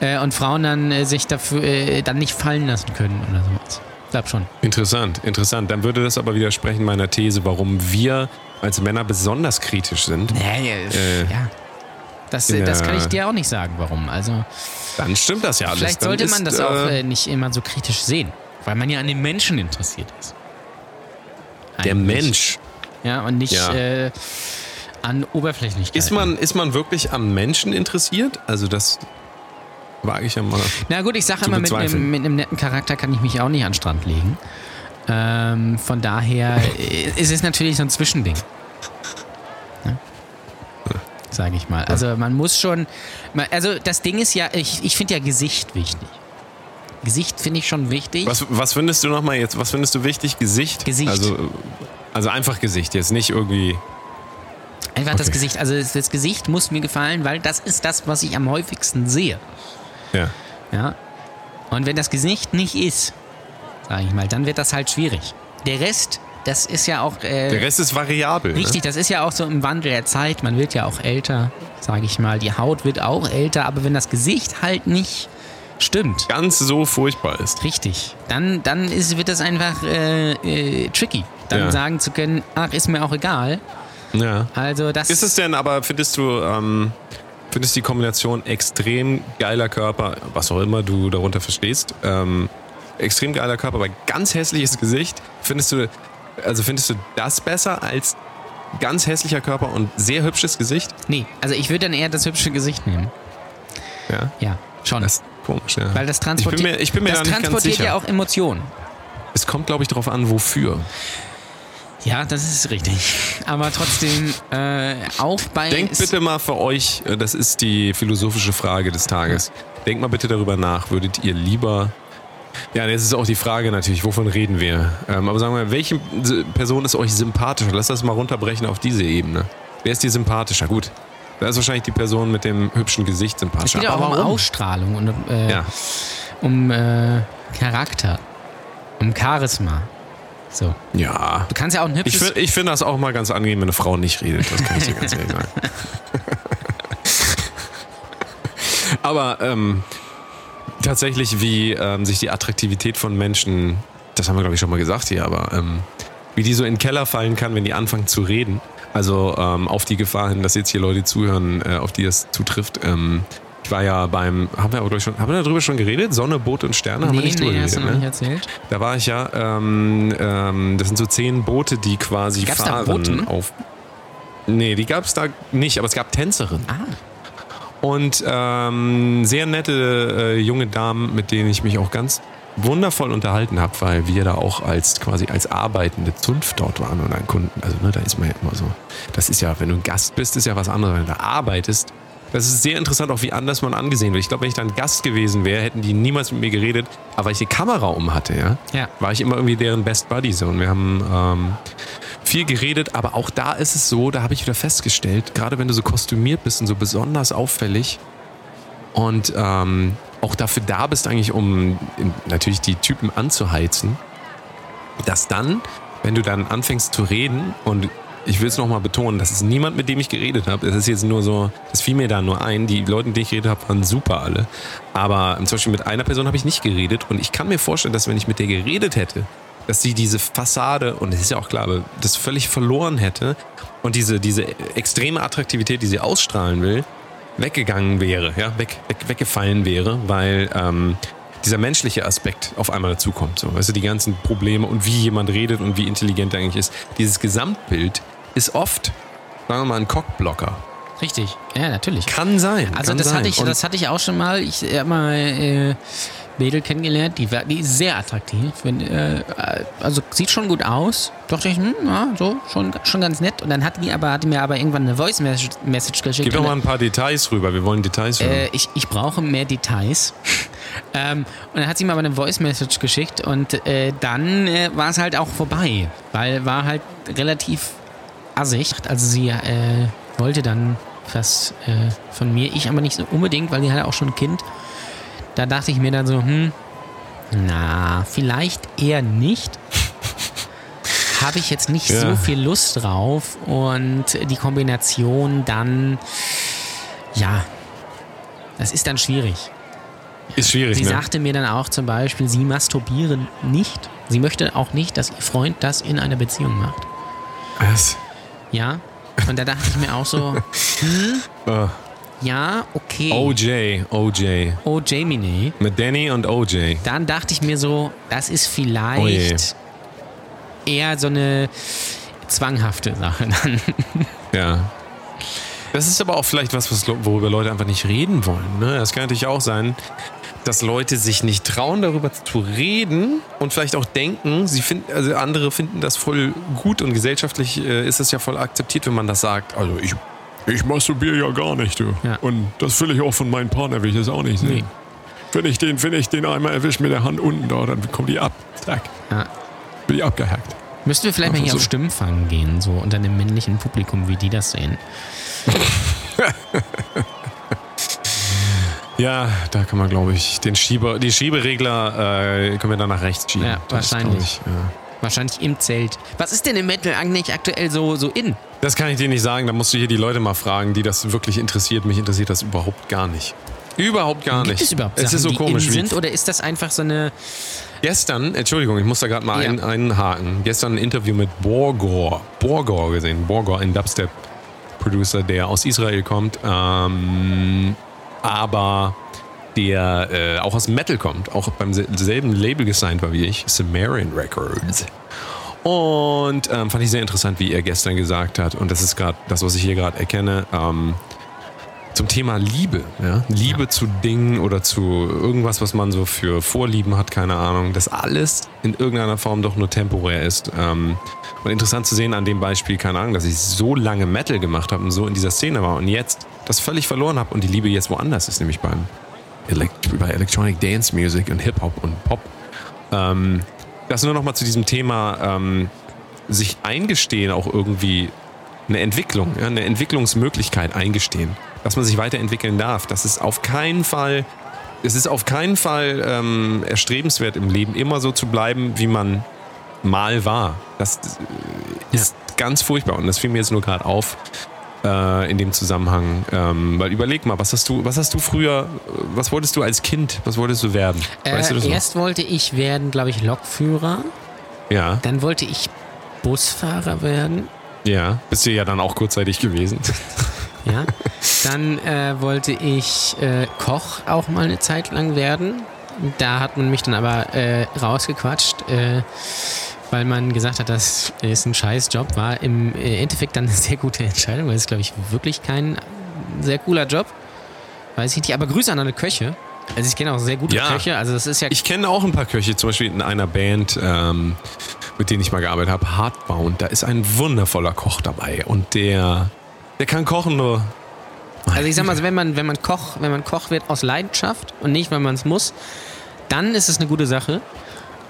Äh, und Frauen dann äh, sich dafür äh, dann nicht fallen lassen können oder sowas. Ich glaube schon. Interessant, interessant. Dann würde das aber widersprechen meiner These, warum wir als Männer besonders kritisch sind. Ja, Äh, ja. Das, äh, das kann der- ich dir auch nicht sagen, warum. Also Dann stimmt das ja alles. vielleicht sollte ist, man das äh, auch äh, nicht immer so kritisch sehen, weil man ja an den Menschen interessiert ist. Der Eigentlich. Mensch. Ja, und nicht Ja. äh, an Oberflächlichkeit. Ist man, ist man wirklich am Menschen interessiert? Also das wage ich ja mal. Na gut, ich sage immer, mit einem, mit einem netten Charakter kann ich mich auch nicht an den Strand legen. Ähm, von daher äh, ist es natürlich so ein Zwischending. Sage ich mal. Also man muss schon. Also das Ding ist ja, ich, ich finde ja Gesicht wichtig. Gesicht finde ich schon wichtig. Was, was findest du nochmal jetzt? Was findest du wichtig? Gesicht? Gesicht. Also, also einfach Gesicht, jetzt nicht irgendwie. Einfach das okay. Gesicht. Also das, das Gesicht muss mir gefallen, weil das ist das, was ich am häufigsten sehe. Ja. Ja. Und wenn das Gesicht nicht ist, sage ich mal, dann wird das halt schwierig. Der Rest, das ist ja auch. Äh, Der Rest ist variabel. Richtig, das ist ja auch so im Wandel der Zeit. Man wird ja auch älter, sage ich mal. Die Haut wird auch älter, aber wenn das Gesicht halt nicht stimmt, Ne? Ganz so furchtbar ist. richtig, dann, dann ist, wird das einfach äh, äh, tricky. Dann Ja. sagen zu können, ach, ist mir auch egal. Ja. Also das Ist es denn aber, findest du, ähm, findest die Kombination extrem geiler Körper, was auch immer du darunter verstehst, ähm, extrem geiler Körper, aber ganz hässliches Gesicht, findest du, also findest du das besser als ganz hässlicher Körper und sehr hübsches Gesicht? Nee, also ich würde dann eher das hübsche Gesicht nehmen. Ja. Ja, schon. Das ist komisch, ja. Weil das ich bin transportiert, mir, ich bin mir das da nicht ganz transportiert ja auch Emotionen. es kommt, glaube ich, darauf an, wofür. Ja, das ist richtig. Aber trotzdem, äh, auch bei. Denkt bitte mal für euch, äh, das ist die philosophische Frage des Tages. Denkt mal bitte darüber nach, würdet ihr lieber. Ja, das ist auch die Frage natürlich, wovon reden wir? Ähm, aber sagen wir, welche S- Person ist euch sympathischer? Lass das mal runterbrechen auf diese Ebene. Wer ist dir sympathischer? Gut, da ist wahrscheinlich die Person mit dem hübschen Gesicht Es sympathischer. geht ja auch aber um? Ausstrahlung und äh, Ja, um äh, Charakter, um Charisma. So. ja. Du kannst ja auch ein Ich hübsches. finde ich find das auch mal ganz angenehm, wenn eine Frau nicht redet. Das kann ich dir ganz ehrlich sagen. Aber ähm, tatsächlich, wie ähm, sich die Attraktivität von Menschen, das haben wir glaube ich schon mal gesagt hier, aber ähm, wie die so in den Keller fallen kann, wenn die anfangen zu reden. Also ähm, auf die Gefahr hin, dass jetzt hier Leute zuhören, äh, auf die das zutrifft. Ähm, ich war ja beim, haben wir aber glaub ich schon, haben wir darüber schon geredet? Sonne, Boot und Sterne? haben wir nee, nicht drüber nee, hast du noch geredet, nicht ne? erzählt. Da war ich ja, ähm, ähm, das sind so zehn Boote, die quasi Gab's da fahren Boten? auf. Nee, die gab es da nicht, aber es gab Tänzerinnen. Ah, Und ähm, sehr nette äh, junge Damen, mit denen ich mich auch ganz wundervoll unterhalten habe, weil wir da auch als quasi als arbeitende Zunft dort waren und ein Kunden. Also ne, da ist man ja immer so. Das ist ja, wenn du ein Gast bist, ist ja was anderes, wenn du da arbeitest. Das ist sehr interessant, auch wie anders man angesehen wird. Ich glaube, wenn ich da ein Gast gewesen wäre, hätten die niemals mit mir geredet. Aber weil ich die Kamera um hatte, ja, Ja. war ich immer irgendwie deren Best Buddy so. Und wir haben ähm, viel geredet, aber auch da ist es so, da habe ich wieder festgestellt, gerade wenn du so kostümiert bist und so besonders auffällig und ähm, auch dafür da bist, eigentlich um natürlich die Typen anzuheizen, dass dann wenn du dann anfängst zu reden und ich will es nochmal betonen, das ist niemand, mit dem ich geredet habe. Es ist jetzt nur so, es fiel mir da nur ein. Die Leute, mit denen ich geredet habe, waren super alle. Aber zum Beispiel mit einer Person habe ich nicht geredet und ich kann mir vorstellen, dass wenn ich mit der geredet hätte, dass sie diese Fassade, und es ist ja auch klar, das völlig verloren hätte und diese, diese extreme Attraktivität, die sie ausstrahlen will, weggegangen wäre, ja, weg, weg, weggefallen wäre, weil ähm, dieser menschliche Aspekt auf einmal dazukommt. So, weißt du, die ganzen Probleme und wie jemand redet und wie intelligent er eigentlich ist. Dieses Gesamtbild ist oft, sagen wir mal, ein Cockblocker. Richtig, ja, natürlich. Kann sein. Also kann das sein. hatte ich, Und das hatte ich auch schon mal. Ich habe mal äh, Mädel kennengelernt, die, war, die ist sehr attraktiv. Wenn, äh, also sieht schon gut aus. Dachte ich, hm, ja, so, schon, schon ganz nett. Und dann hat die aber, hatte mir aber irgendwann eine Voice Message, Message geschickt. Gib doch mal ein paar Details rüber. Wir wollen Details hören. äh, ich, ich brauche mehr Details. ähm, und dann hat sie mir aber eine Voice Message geschickt und äh, dann äh, war es halt auch vorbei, weil war halt relativ assig. Also sie äh, wollte dann was äh, von mir, ich aber nicht so unbedingt, weil die hatte auch schon ein Kind. Da dachte ich mir dann so, hm, na, vielleicht eher nicht. Habe ich jetzt nicht Ja. so viel Lust drauf und die Kombination dann, ja, das ist dann schwierig. ist schwierig, Sie ne? sagte mir dann auch zum Beispiel, sie masturbiere nicht. Sie möchte auch nicht, dass ihr Freund das in einer Beziehung macht. Was? Ja. Und da dachte ich mir auch so, Äh, ja, okay. OJ, OJ. Oh, Jamie. Mit Danny und OJ. Dann dachte ich mir so, das ist Oh vielleicht eher so eine zwanghafte Sache dann. Ja. Das ist aber auch vielleicht was, was worüber Leute einfach nicht reden wollen. Ne? Das kann natürlich auch sein, dass Leute sich nicht trauen, darüber zu reden und vielleicht auch denken, sie finden, also andere finden das voll gut und gesellschaftlich äh, ist es ja voll akzeptiert, wenn man das sagt. Also ich, ich masturbiere ja gar nicht, du. Ja. Und das will ich auch von meinem Partner, will ich das auch nicht sehen. Nee. Wenn ich den, wenn ich den einmal erwische mit der Hand unten da, dann kommt die ab. Zack. Ja. Bin ich abgehackt. Müssten wir vielleicht mal Einfach hier so. auf Stimmenfang gehen, so unter dem männlichen Publikum, wie die das sehen. Ja, da kann man, glaube ich, den Schieber, die Schieberegler äh, können wir dann nach rechts schieben. Ja, Das ist, wahrscheinlich. glaub Ich, ja. Wahrscheinlich im Zelt. Was ist denn im Metal eigentlich aktuell so, so in? Das kann ich dir nicht sagen, da musst du hier die Leute mal fragen, die das wirklich interessiert. Mich interessiert das überhaupt gar nicht. Überhaupt gar Gibt nicht. es überhaupt es Sachen, ist so die komisch. Wie sind oder ist das einfach so eine... gestern, Entschuldigung, ich muss da gerade mal Ja. ein, einhaken. Gestern ein Interview mit Borgor. Borgor gesehen. Borgor, ein Dubstep-Producer, der aus Israel kommt. Ähm, aber der äh, auch aus Metal kommt, auch beim sel- selben Label gesigned war wie ich, Sumerian Records. Und ähm, fand ich sehr interessant, wie er gestern gesagt hat, und das ist gerade das, was ich hier gerade erkenne, ähm, zum Thema Liebe. Ja? Liebe zu Dingen oder zu irgendwas, was man so für Vorlieben hat, keine Ahnung, dass alles in irgendeiner Form doch nur temporär ist. Ähm, und interessant zu sehen an dem Beispiel, keine Ahnung, dass ich so lange Metal gemacht habe und so in dieser Szene war und jetzt das völlig verloren habe und die Liebe jetzt woanders ist, nämlich beim Bei Electronic Dance Music und Hip-Hop und Pop. Ähm, das nur noch mal zu diesem Thema ähm, sich eingestehen, auch irgendwie eine Entwicklung, ja, eine Entwicklungsmöglichkeit eingestehen, dass man sich weiterentwickeln darf. Das ist auf keinen Fall, es ist auf keinen Fall ähm, erstrebenswert im Leben, immer so zu bleiben, wie man mal war. Das äh, ist ganz furchtbar und das fiel mir jetzt nur gerade auf äh, in dem Zusammenhang. Ähm, weil überleg mal, was hast du, was hast du früher, äh, was wolltest du als Kind, was wolltest du werden? Weißt du Äh, das noch? erst wollte ich werden, glaube ich, Lokführer. Ja, Dann wollte ich Busfahrer werden. ja. Bist du ja dann auch kurzzeitig gewesen. Ja. Dann äh, wollte ich äh, Koch auch mal eine Zeit lang werden. Da hat man mich dann aber äh, rausgequatscht, äh, weil man gesagt hat, das ist ein Scheißjob. War im Endeffekt dann eine sehr gute Entscheidung, weil es, glaube ich, wirklich kein sehr cooler Job. Weiß ich nicht. Aber Grüße an alle Köche. Also ich kenne auch sehr gute Ja. Köche. Also das ist ja Ich kenne auch ein paar Köche, zum Beispiel in einer Band, ähm, mit denen ich mal gearbeitet habe, Hardbound. Da ist ein wundervoller Koch dabei und der, der kann kochen nur. Also ich sag mal, wenn man, wenn man Koch, wenn man Koch wird aus Leidenschaft und nicht, weil man es muss, dann ist es eine gute Sache.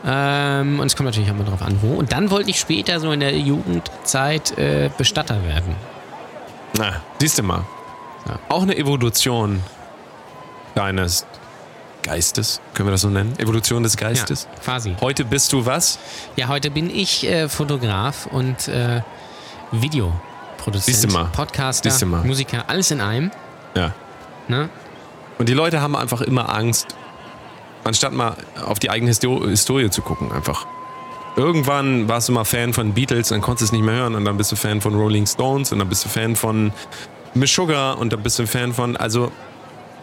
Ähm, und es kommt natürlich auch mal drauf an, wo. Und dann wollte ich später so in der Jugendzeit äh, Bestatter werden. Na, siehst du mal. Ja. Auch eine Evolution deines Geistes, können wir das so nennen? Evolution des Geistes. Ja, quasi. Heute bist du was? Ja, heute bin ich äh, Fotograf und äh, Videoproduzent. Podcaster. Musiker, alles in einem. Ja. Ne? Und die Leute haben einfach immer Angst, anstatt mal auf die eigene Histo- Historie zu gucken, einfach. Irgendwann warst du mal Fan von Beatles, dann konntest du es nicht mehr hören und dann bist du Fan von Rolling Stones und dann bist du Fan von Miss Sugar und dann bist du Fan von, also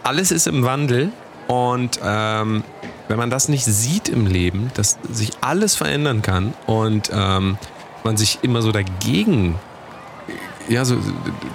alles ist im Wandel und ähm, wenn man das nicht sieht im Leben, dass sich alles verändern kann und ähm, man sich immer so dagegen ja, so,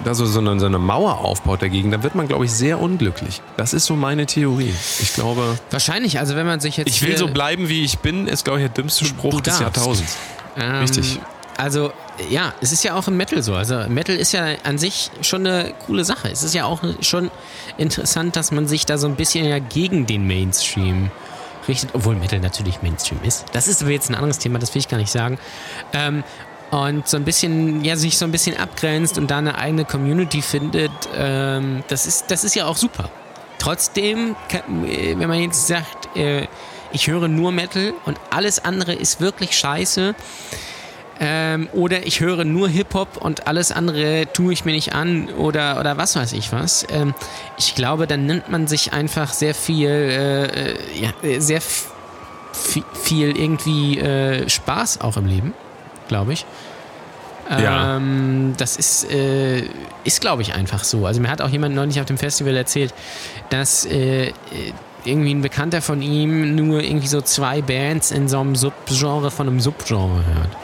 da so, so, eine, so eine Mauer aufbaut dagegen, dann wird man, glaube ich, sehr unglücklich. Das ist so meine Theorie. Ich glaube, Wahrscheinlich, also wenn man sich jetzt. ich will so bleiben, wie ich bin, ist, glaube ich, der dümmste Spruch des. Jahrtausends. Ähm, Richtig. Also, ja, es ist ja auch im Metal so. Also, Metal ist ja an sich schon eine coole Sache. Es ist ja auch schon interessant, dass man sich da so ein bisschen ja gegen den Mainstream richtet, obwohl Metal natürlich Mainstream ist. Das ist aber jetzt ein anderes Thema, das will ich gar nicht sagen. Ähm, und so ein bisschen, ja, sich so ein bisschen abgrenzt und da eine eigene Community findet, ähm, das, ist, das ist ja auch super. Trotzdem, äh, wenn man jetzt sagt, äh, ich höre nur Metal und alles andere ist wirklich scheiße, ähm, oder ich höre nur Hip-Hop und alles andere tue ich mir nicht an oder, oder was weiß ich was. Ähm, ich glaube, dann nimmt man sich einfach sehr viel, äh, äh, ja, sehr viel irgendwie äh, Spaß auch im Leben, glaube ich. Ja. Ähm, das ist, äh, ist glaube ich, einfach so. Also mir hat auch jemand neulich auf dem Festival erzählt, dass äh, äh, irgendwie ein Bekannter von ihm nur irgendwie so zwei Bands in so einem Subgenre von einem Subgenre hört.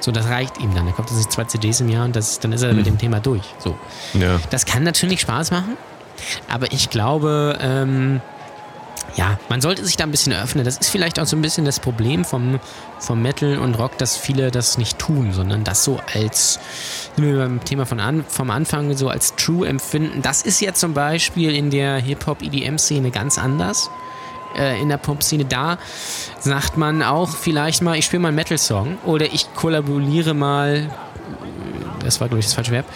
So, das reicht ihm dann. Er kauft sich zwei CDs im Jahr und das, dann ist er mit dem Thema durch. So. Ja. Das kann natürlich Spaß machen, aber ich glaube, ähm, ja, man sollte sich da ein bisschen öffnen. Das ist vielleicht auch so ein bisschen das Problem vom, vom Metal und Rock, dass viele das nicht tun, sondern das so als, sind wir beim Thema von an, vom Anfang so als true empfinden. Das ist ja zum Beispiel in der Hip-Hop-EDM-Szene ganz anders. Äh, in der Pop-Szene da sagt man auch vielleicht mal, ich spiele mal einen Metal-Song oder ich kollaboriere mal das war glaube ich das falsche Verb.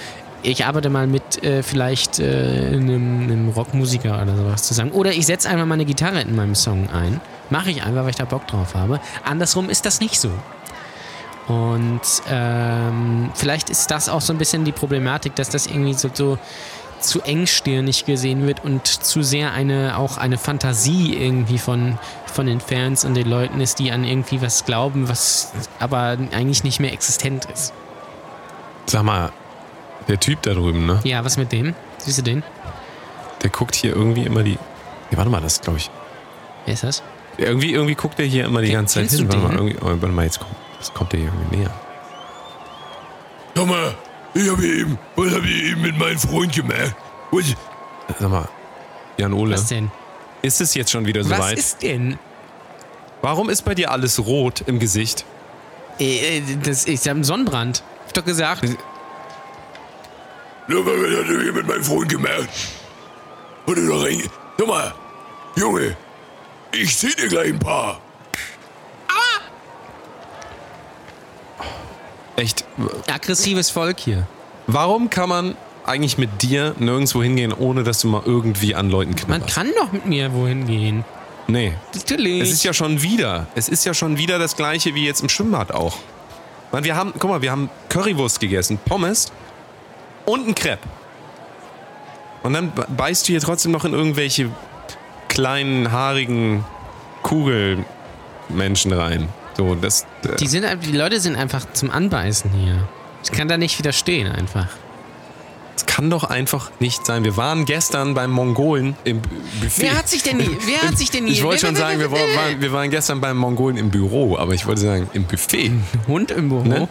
Ich arbeite mal mit äh, vielleicht äh, einem, einem Rockmusiker oder sowas zusammen. Oder ich setze einfach meine Gitarre in meinem Song ein. Mache ich einfach, weil ich da Bock drauf habe. Andersrum ist das nicht so. Und ähm, vielleicht ist das auch so ein bisschen die Problematik, dass das irgendwie so, so zu engstirnig gesehen wird und zu sehr eine auch eine Fantasie irgendwie von, von den Fans und den Leuten ist, die an irgendwie was glauben, was aber eigentlich nicht mehr existent ist. Sag mal, der Typ da drüben, ne? Ja, was mit dem? Siehst du den? Der guckt hier irgendwie immer die. Nee, warte mal, das glaube ich. Wer ist das? Irgendwie, irgendwie guckt er hier immer die Ken- ganze Zeit kennst hin. du Warte mal, den? irgendwie, oh, warte mal, jetzt kommt, jetzt kommt der hier irgendwie näher. Sag mal, ich habe eben, was habe ich eben mit meinem Freund gemacht? Was, Sag mal, Jan Ole, Was denn? ist es jetzt schon wieder Was soweit? ist denn? Warum ist bei dir alles rot im Gesicht? Äh, äh, das ist ja ein Sonnenbrand. Hab doch gesagt. Was hat er hier mit meinem Freund gemacht? Hat er da rein... Sag mal, Junge, ich zieh dir gleich ein paar. Echt? Aggressives Volk hier. Warum kann man eigentlich mit dir nirgendwo hingehen, ohne dass du mal irgendwie an Leuten Man knabberst? kann doch mit mir wohin gehen. Nee. Natürlich. Es ist ja schon wieder. Es ist ja schon wieder das gleiche wie jetzt im Schwimmbad auch. Mann, wir haben, guck mal, wir haben Currywurst gegessen, Pommes und ein Crepe. Und dann be- beißt du hier trotzdem noch in irgendwelche kleinen, haarigen Kugelmenschen rein. So, das. Äh, die, sind, die Leute sind einfach zum Anbeißen hier. Ich kann da nicht widerstehen einfach. das kann doch einfach nicht sein. Wir waren gestern beim Mongolen im Bu- Buffet. Wer hat sich denn nie? Wer hat sich denn nie? Ich wollte schon sagen, wir waren, wir waren gestern beim Mongolen im Büro, aber ich wollte sagen, im Buffet. Hund im Büro. Ne?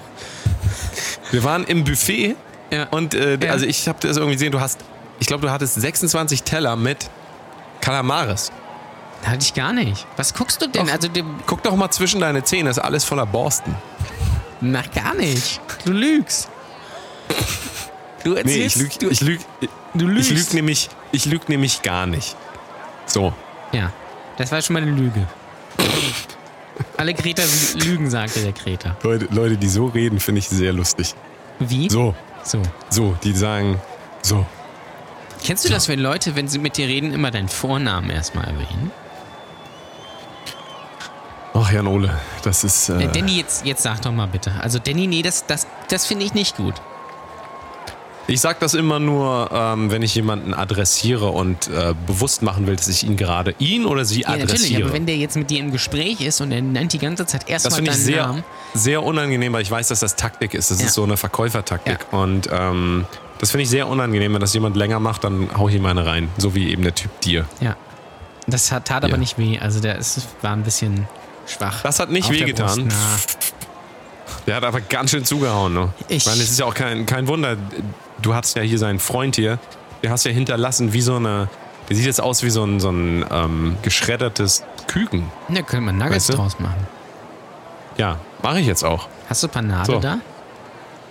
Wir waren im Buffet Ja. und äh, Ja. also ich habe das irgendwie gesehen, du hast, ich glaube, du hattest 26 Teller mit Kalamares. Hatte ich gar nicht. Was guckst du denn? Doch. Also, du, Guck doch mal zwischen deine Zähne, ist alles voller Borsten. na, gar nicht. Du lügst. Du Nee, erzählst. ich lüg, du, ich lüg, du ich lügst. lüg nämlich, ich lüg nämlich gar nicht. So, Ja, das war schon mal eine Lüge. Alle Kreter lügen, sagte der Kreter. Leute, Leute, die so reden, finde ich sehr lustig. Wie? So, so. So, die sagen so. Kennst du so. das, wenn Leute, wenn sie mit dir reden, immer deinen Vornamen erstmal erwähnen? Ach, Jan Ole, das ist. Äh, äh Danny, jetzt, jetzt sag doch mal bitte. Also, Danny, nee, das, das, das finde ich nicht gut ich sag das immer nur, ähm, wenn ich jemanden adressiere und äh, bewusst machen will, dass ich ihn gerade ihn oder sie Ja, natürlich, adressiere. aber wenn der jetzt mit dir im Gespräch ist und er nennt die ganze Zeit erstmal deinen sehr, Namen. sehr unangenehm, weil ich weiß, dass das Taktik ist. Das Ja. ist so eine Verkäufertaktik. Und ähm, das finde ich sehr unangenehm. Wenn das jemand länger macht, dann hau ich ihm eine rein. So wie eben der Typ dir. Ja. Das hat, tat aber Ja. nicht weh. Also der ist, war ein bisschen schwach. Das hat nicht wehgetan. Der hat aber ganz schön zugehauen. Ne? Ich- meine, es ist ja auch kein, kein Wunder. Du hast ja hier seinen Freund hier. Der hast ja hinterlassen wie so eine. Der sieht jetzt aus wie so ein, so ein ähm, geschreddertes Küken. Da könnte man Nuggets Weißt du? draus machen. Ja, mache ich jetzt auch. Hast du Panade So. da?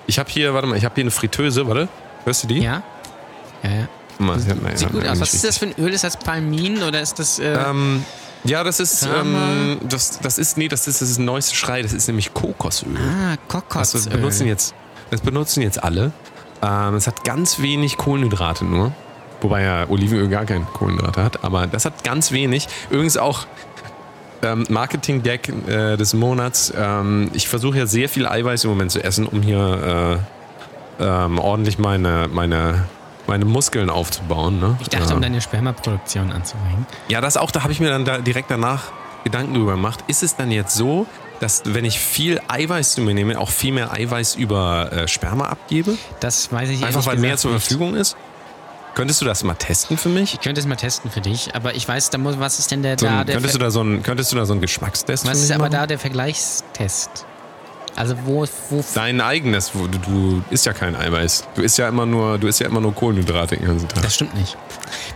Ich habe hier, warte mal, ich habe hier eine Fritteuse, warte. Hörst du die? Ja? Ja, ja. Mal, sie hat- nein, Sieht gut man aus. Was ist das für ein Öl? Ist das Palmin oder ist das. Äh, Ähm, ja, das ist, ähm, das, das ist, nee, das ist das, ist ein neueste Schrei. Das ist nämlich Kokosöl. ah, Das Kokosöl. benutzen jetzt, das benutzen jetzt alle. Ähm, es hat ganz wenig Kohlenhydrate nur. Wobei ja Olivenöl gar keine Kohlenhydrate hat. Aber das hat ganz wenig. Übrigens auch ähm, Marketing-Gag äh, des Monats. Ähm, ich versuche ja sehr viel Eiweiß im Moment zu essen, um hier äh, ähm, ordentlich meine, meine, meine Muskeln aufzubauen. Ne? Ich dachte, ja. um deine Spermaproduktion anzuregen. Ja, das auch, da habe ich mir dann da direkt danach Gedanken drüber gemacht. Ist es dann jetzt so, dass wenn ich viel Eiweiß zu mir nehme, auch viel mehr Eiweiß über äh, Sperma abgebe? Das weiß ich Einfach weil mehr zur nicht. Verfügung ist? Könntest du das mal testen für mich? Ich könnte es mal testen für dich, aber ich weiß, da muss, was ist denn der So da ein, der könntest, du da so ein, könntest du da so einen Geschmackstest Was für ist aber machen? da der Vergleichstest? Also wo, wo Dein eigenes, wo du, du isst ja kein Eiweiß. Du isst ja immer nur, du isst ja immer nur Kohlenhydrate den ganzen Tag. Das stimmt nicht.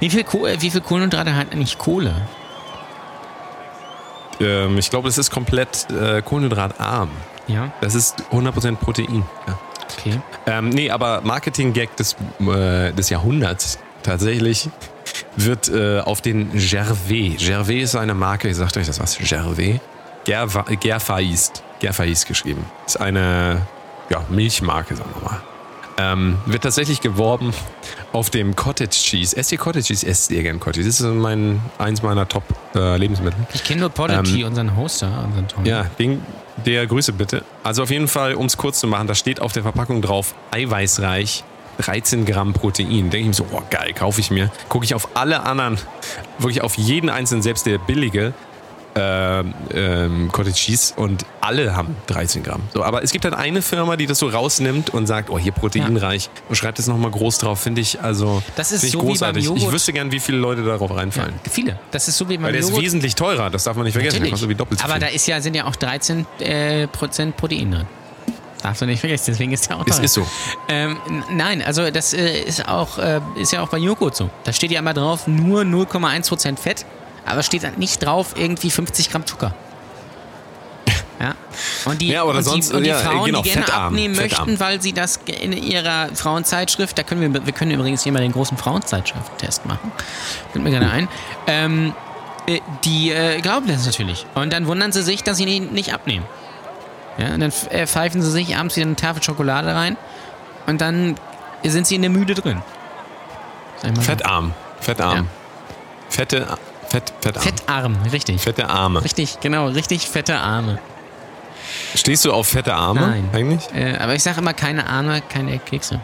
Wie viel, Koh wie viel Kohlenhydrate hat eigentlich Kohle? Ähm, ich glaube, es ist komplett äh, kohlenhydratarm. Ja, Das ist 100% Protein. Ja. okay. Ähm, nee, aber Marketing-Gag des, äh, des Jahrhunderts tatsächlich wird äh, auf den Gervais. Gervais ist eine Marke, ich sagte euch das was, Gervais. Gerva, Gerfaist. Gerfaist geschrieben. Ist eine ja, Milchmarke, sagen wir mal. Ähm, wird tatsächlich geworben auf dem Cottage Cheese. Esst ihr Cottage Cheese? Esst ihr gern Cottage Cheese? Das ist mein, eins meiner Top-Lebensmittel. Ich kenne nur Podigy, unseren Hoster, unseren Tom. Ähm, Ja, den, der Grüße bitte. Also auf jeden Fall, um es kurz zu machen, da steht auf der Verpackung drauf, eiweißreich, 13 Gramm Protein. Denke ich mir so, oh geil, kaufe ich mir. Gucke ich auf alle anderen, wirklich auf jeden einzelnen, selbst der billige ähm, ähm, Cottage Cheese und alle haben 13 Gramm. So, aber es gibt halt eine Firma, die das so rausnimmt und sagt, oh hier proteinreich und schreibt es nochmal groß drauf. Finde ich also Das ist so großartig. Ich wüsste gern, wie viele Leute darauf reinfallen. Viele. Das ist so wie beim Weil der ist Joghurt. wesentlich teurer, das darf man nicht vergessen. Der Natürlich. kostet wie doppelt so Aber viel. da ist ja, sind ja auch 13 äh, Prozent Protein drin. Darfst du nicht vergessen, deswegen ist ja auch es ist so. Ähm, nein, also das äh, ist auch äh, ist ja auch bei Joghurt so. Da steht ja immer drauf nur 0,1% Fett, aber steht dann nicht drauf irgendwie 50 Gramm Zucker. Ja. Und die, Ja, und sonst- die, und die ja, Frauen, genau, die gerne fettarm, abnehmen fettarm. möchten, weil sie das in ihrer Frauenzeitschrift, da können wir, wir können übrigens hier mal den großen Frauenzeitschrift-Test machen. Fällt mir gerade ein. Ähm, äh, die äh, glauben das natürlich. Und dann wundern sie sich, dass sie nicht, nicht abnehmen. Ja, und dann äh, pfeifen sie sich abends wieder eine Tafel Schokolade rein und dann sind sie in der Müde drin. Fettarm. Fettarm. Ja. Fette, Fett, fettarm. Fettarm, richtig. Fette Arme. Richtig, genau, richtig fette Arme. Stehst du auf fette Arme Nein. eigentlich? Äh, aber ich sage immer keine Arme, keine Kekse.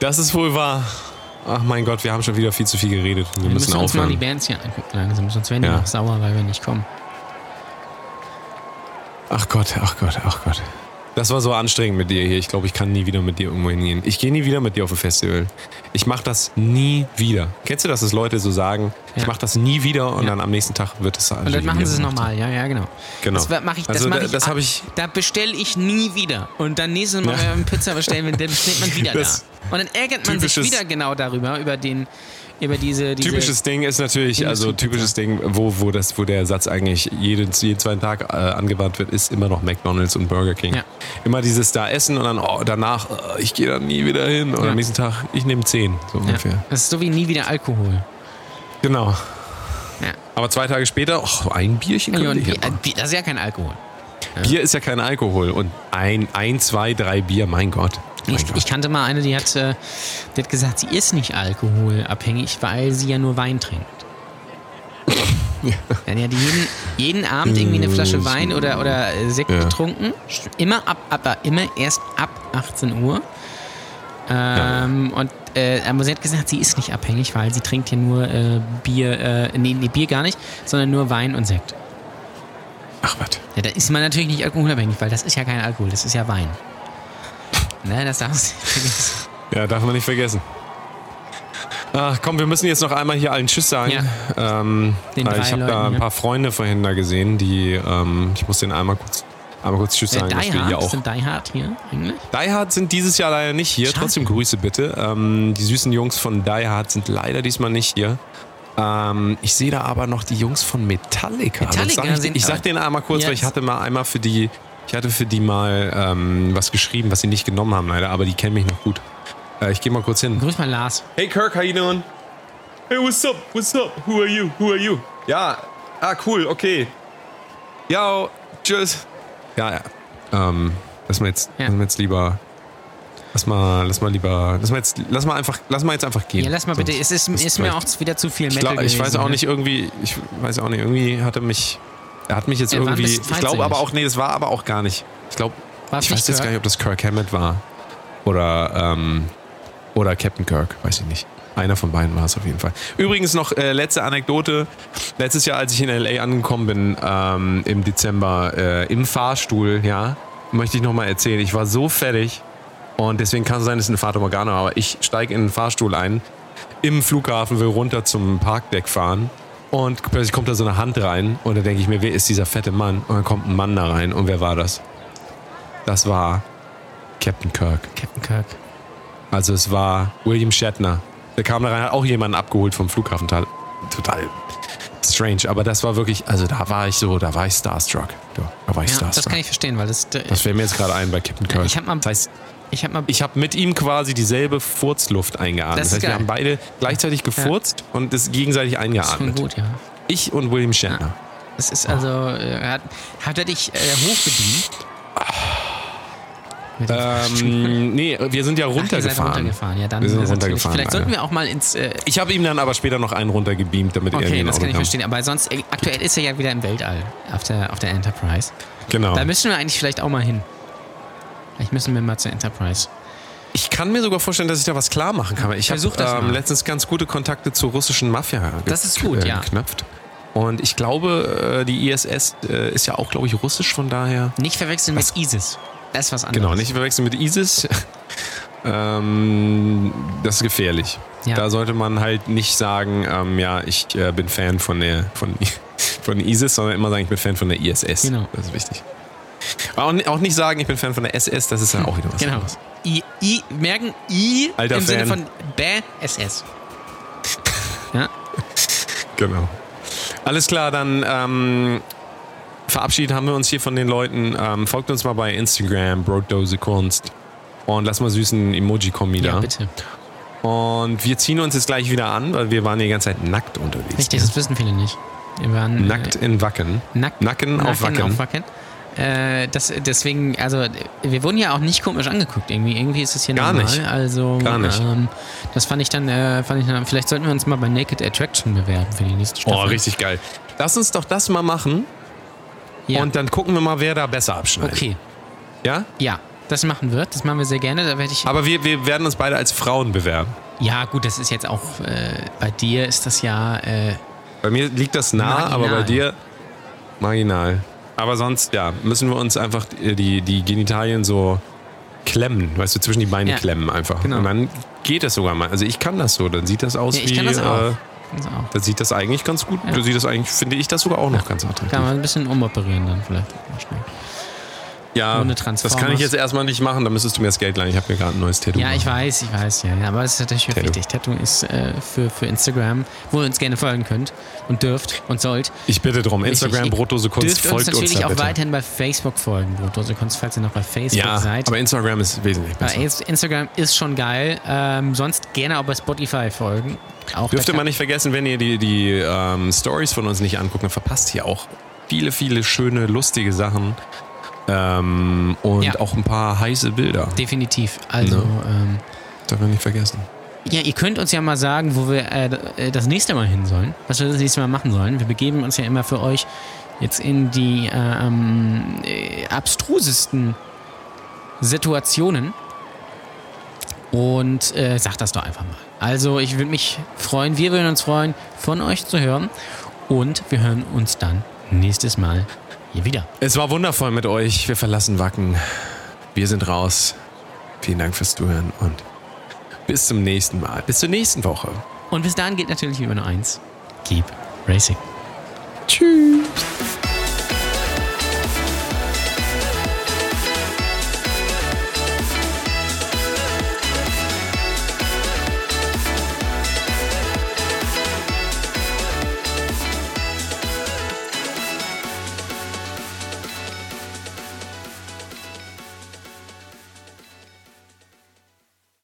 Das ist wohl wahr. Ach mein Gott, wir haben schon wieder viel zu viel geredet. Wir, Wir müssen, müssen uns mal die aufhören. Bands hier angucken langsam, sonst werden die Ja. noch sauer, weil wir nicht kommen. Ach Gott, ach Gott, ach Gott. Das war so anstrengend mit dir hier. Ich glaube, ich kann nie wieder mit dir irgendwo hingehen. Ich gehe nie wieder mit dir auf ein Festival. Ich mache das nie wieder. Kennst du das, dass Leute so sagen, ich Ja. mache das nie wieder und Ja. dann am nächsten Tag wird es Und dann machen sie es nochmal, ja, ja, genau. Genau. Das mache ich, das Also mach da- ich, das ich- Da bestelle ich nie wieder. Und dann nächstes Mal, Ja. wenn wir eine Pizza bestellen, dann bestellt man wieder Das da. Und dann ärgert man sich wieder genau darüber, über den, über diese, diese Typisches Ding ist natürlich, also typisches Ding, wo, wo, das, wo der Satz eigentlich jeden, jeden zweiten Tag äh, angewandt wird, ist immer noch McDonalds und Burger King. Ja. Immer dieses da essen und dann oh, danach, äh, ich gehe da nie wieder hin. Oder Ja. am nächsten Tag, ich nehme 10, so Ja. ungefähr. Das ist so wie nie wieder Alkohol. Genau. Ja. Aber zwei Tage später, oh, ein Bierchen Ja, könnte ich Bier, ja äh, Bier, das ist ja kein Alkohol. Bier ist ja kein Alkohol. Und ein, ein, zwei, drei Bier, mein Gott. Ich, ich kannte mal eine, die hat, äh, die hat gesagt, sie ist nicht alkoholabhängig, weil sie ja nur Wein trinkt. Dann ja die jeden, jeden Abend irgendwie eine Flasche Wein oder, oder Sekt Ja. getrunken. Immer ab, aber immer erst ab 18 Uhr. Ähm, Und äh, aber sie hat gesagt, sie ist nicht abhängig, weil sie trinkt ja nur äh, Bier, äh, nee, nee, Bier gar nicht, sondern nur Wein und Sekt. Ach was. Ja, da ist man natürlich nicht alkoholabhängig, weil das ist ja kein Alkohol, das ist ja Wein. Ne, das darfst du nicht vergessen. Ja, darf man nicht vergessen. Ach komm, wir müssen jetzt noch einmal hier allen Tschüss sagen. Ja. Ähm, Den ich habe da ein ja. paar Freunde vorhin da gesehen, die, ähm, ich muss denen einmal kurz, einmal kurz Tschüss Äh, sagen. dass Die Hard, auch sind Die Hard hier eigentlich? Die Hard sind dieses Jahr leider nicht hier. Schade. Trotzdem Grüße bitte. Ähm, die süßen Jungs von Die Hard sind leider diesmal nicht hier. Ähm, ich sehe da aber noch die Jungs von Metallica. Metallica Sonst sag ich, sind- ich sag denen einmal kurz, weil ich Jetzt. hatte mal einmal für die, ich hatte für die mal ähm, was geschrieben, was sie nicht genommen haben leider, aber die kennen mich noch gut. Äh, ich gehe mal kurz hin. Grüß mal Lars. Hey Kirk, how you doing? Hey, what's up? What's up? Who are you? Who are you? Ja, ah, cool, okay. Ja, tschüss. Ja, ja. Ähm, lass mal jetzt, Ja. lass mal jetzt lieber. Lass mal, lass mal lieber. Lass mal jetzt, lass mal einfach, lass mal jetzt einfach gehen. Ja, lass mal bitte. Es ist, ist mir auch wieder zu viel Ich, Metal glaub, ich weiß gewesen, auch ne? nicht irgendwie, ich weiß auch nicht, irgendwie hatte mich, er hat mich jetzt irgendwie, ich glaube aber auch, nee, das war aber auch gar nicht. Ich glaube, ich nicht weiß jetzt gar nicht, ob das Kirk Hammett war oder, ähm, oder Captain Kirk, weiß ich nicht. Einer von beiden war es auf jeden Fall. Übrigens noch äh, letzte Anekdote. Letztes Jahr, als ich in LA angekommen bin, ähm, im Dezember, äh, im Fahrstuhl, ja, möchte ich nochmal erzählen. Ich war so fertig und deswegen kann es sein, dass es eine Fata Morgana aber ich steige in den Fahrstuhl ein, im Flughafen, will runter zum Parkdeck fahren und plötzlich kommt da so eine Hand rein und da denke ich mir, wer ist dieser fette Mann? Und dann kommt ein Mann da rein und wer war das? Das war Captain Kirk. Captain Kirk. Also es war William Shatner. Der kam da rein, hat auch jemanden abgeholt vom Flughafen. Total, strange. Aber das war wirklich, also da war ich so, da war ich starstruck. Da war ich Ja, das starstruck. kann ich verstehen, weil das. das fällt mir jetzt gerade ein bei Captain Kirk. Ich hab mal- das heißt, ich habe habe mit ihm quasi dieselbe Furzluft eingeatmet. Das Das, heißt, wir geil. haben beide gleichzeitig gefurzt und das gegenseitig das ist eingeatmet. gut, ja. Ich und William Shatner. Das ist also. Äh, hat, hat er dich äh, dem Ähm, nee, wir sind ja Ach, ihr seid runtergefahren. runtergefahren. Ja, dann Wir sind runtergefahren, Vielleicht sollten wir auch mal ins. Äh, Ich habe ihm dann aber später noch einen runtergebeamt, damit er okay, mir ein das kann ich verstehen. Aber sonst, äh, aktuell ist er ja wieder im Weltall auf der, auf der Enterprise. Genau. Da müssen wir eigentlich vielleicht auch mal hin. Vielleicht müssen wir mal zur Enterprise. Ich kann mir sogar vorstellen, dass ich da was klar machen kann. Ich habe ähm, letztens ganz gute Kontakte zur russischen Mafia Das ist gut, ja. Und ich glaube, äh, die ISS äh, ist ja auch, glaube ich, russisch, von daher. Nicht verwechseln mit ISIS. Das ist was anderes. Genau, nicht verwechseln mit ISIS. ähm, das ist gefährlich. Ja. Da sollte man halt nicht sagen, ähm, ja, ich äh, bin Fan von der von, von ISIS, sondern immer sagen, ich bin Fan von der ISS. Genau. Das ist wichtig. Auch, ni- auch nicht sagen, ich bin Fan von der SS, das ist ja auch wieder was Genau. anderes. I, I, merken I Alter im Sinne Fan. von Bä SS. Ja, Genau. Alles klar, dann ähm, verabschiedet haben wir uns hier von den Leuten. Ähm, folgt uns mal bei Instagram, Brotdose Kunst. Und lass mal süßen Emoji kommen wieder. ja, bitte. Und wir ziehen uns jetzt gleich wieder an, weil wir waren die ganze Zeit nackt unterwegs. Richtig, das wissen viele nicht. Wir waren Nackt äh, in Wacken. nackt, Nacken auf Wacken. auf Wacken. Äh, das, deswegen, also wir wurden ja auch nicht komisch angeguckt irgendwie. Irgendwie ist es hier Gar normal. nicht. Also Gar nicht. Ähm, das fand ich dann, äh, fand ich dann, vielleicht sollten wir uns mal bei Naked Attraction bewerben für die nächste Staffel. Oh, richtig geil. Lass uns doch das mal machen Ja. und dann gucken wir mal, wer da besser abschneidet. okay, Ja? ja, das machen wir. Das machen wir sehr gerne. Da werde ich. Aber wir, wir werden uns beide als Frauen bewerben. Ja, gut, das ist jetzt auch äh, bei dir ist das ja. Äh, Bei mir liegt das nah, Marginal. aber bei dir marginal. Aber sonst, ja, müssen wir uns einfach die, die Genitalien so klemmen, weißt du, zwischen die Beine Ja, klemmen einfach. genau. Und dann geht das sogar mal. Also ich kann das so, dann sieht das aus ja, ich wie. kann das auch. Äh, dann sieht das eigentlich ganz gut. Ja. Dann sieht das eigentlich, finde ich das sogar auch noch ganz attraktiv. Kann man ein bisschen umoperieren dann vielleicht. Mal schnell. Ja, Ohne das Transformers. kann ich jetzt erstmal nicht machen, da müsstest du mir das Geld leihen. Ich habe mir gerade ein neues Tattoo. Ja, ich gemacht. weiß, ich weiß, ja. aber es ist natürlich Tattoo. wichtig. Tattoo ist äh, für, für Instagram, wo ihr uns gerne folgen könnt und dürft und sollt. Ich bitte drum. Instagram, Richtig. Brotdose Kunst, dürft uns folgt uns, natürlich da auch bitte. weiterhin bei Facebook folgen, Brotdose Kunst, falls ihr noch bei Facebook Ja, seid. aber Instagram ist wesentlich besser. Instagram ist schon geil. Ähm, sonst gerne auch bei Spotify folgen. Auch Dürfte man nicht vergessen, wenn ihr die, die ähm, Stories von uns nicht anguckt, dann verpasst ihr auch viele, viele schöne, lustige Sachen. Ähm, und Ja. auch ein paar heiße Bilder. Definitiv. Also, Ne? ähm, Darf man nicht vergessen. Ja, ihr könnt uns ja mal sagen, wo wir äh, äh, das nächste Mal hin sollen. Was wir das nächste Mal machen sollen. Wir begeben uns ja immer für euch jetzt in die äh, ähm, äh, abstrusesten Situationen. Und äh, sagt das doch einfach mal. Also, ich würde mich freuen, wir würden uns freuen, von euch zu hören. Und wir hören uns dann nächstes Mal hier wieder. Es war wundervoll mit euch. Wir verlassen Wacken. Wir sind raus. Vielen Dank fürs Zuhören und bis zum nächsten Mal. Bis zur nächsten Woche. Und bis dahin gilt natürlich immer nur eins: Keep Racing. Tschüss.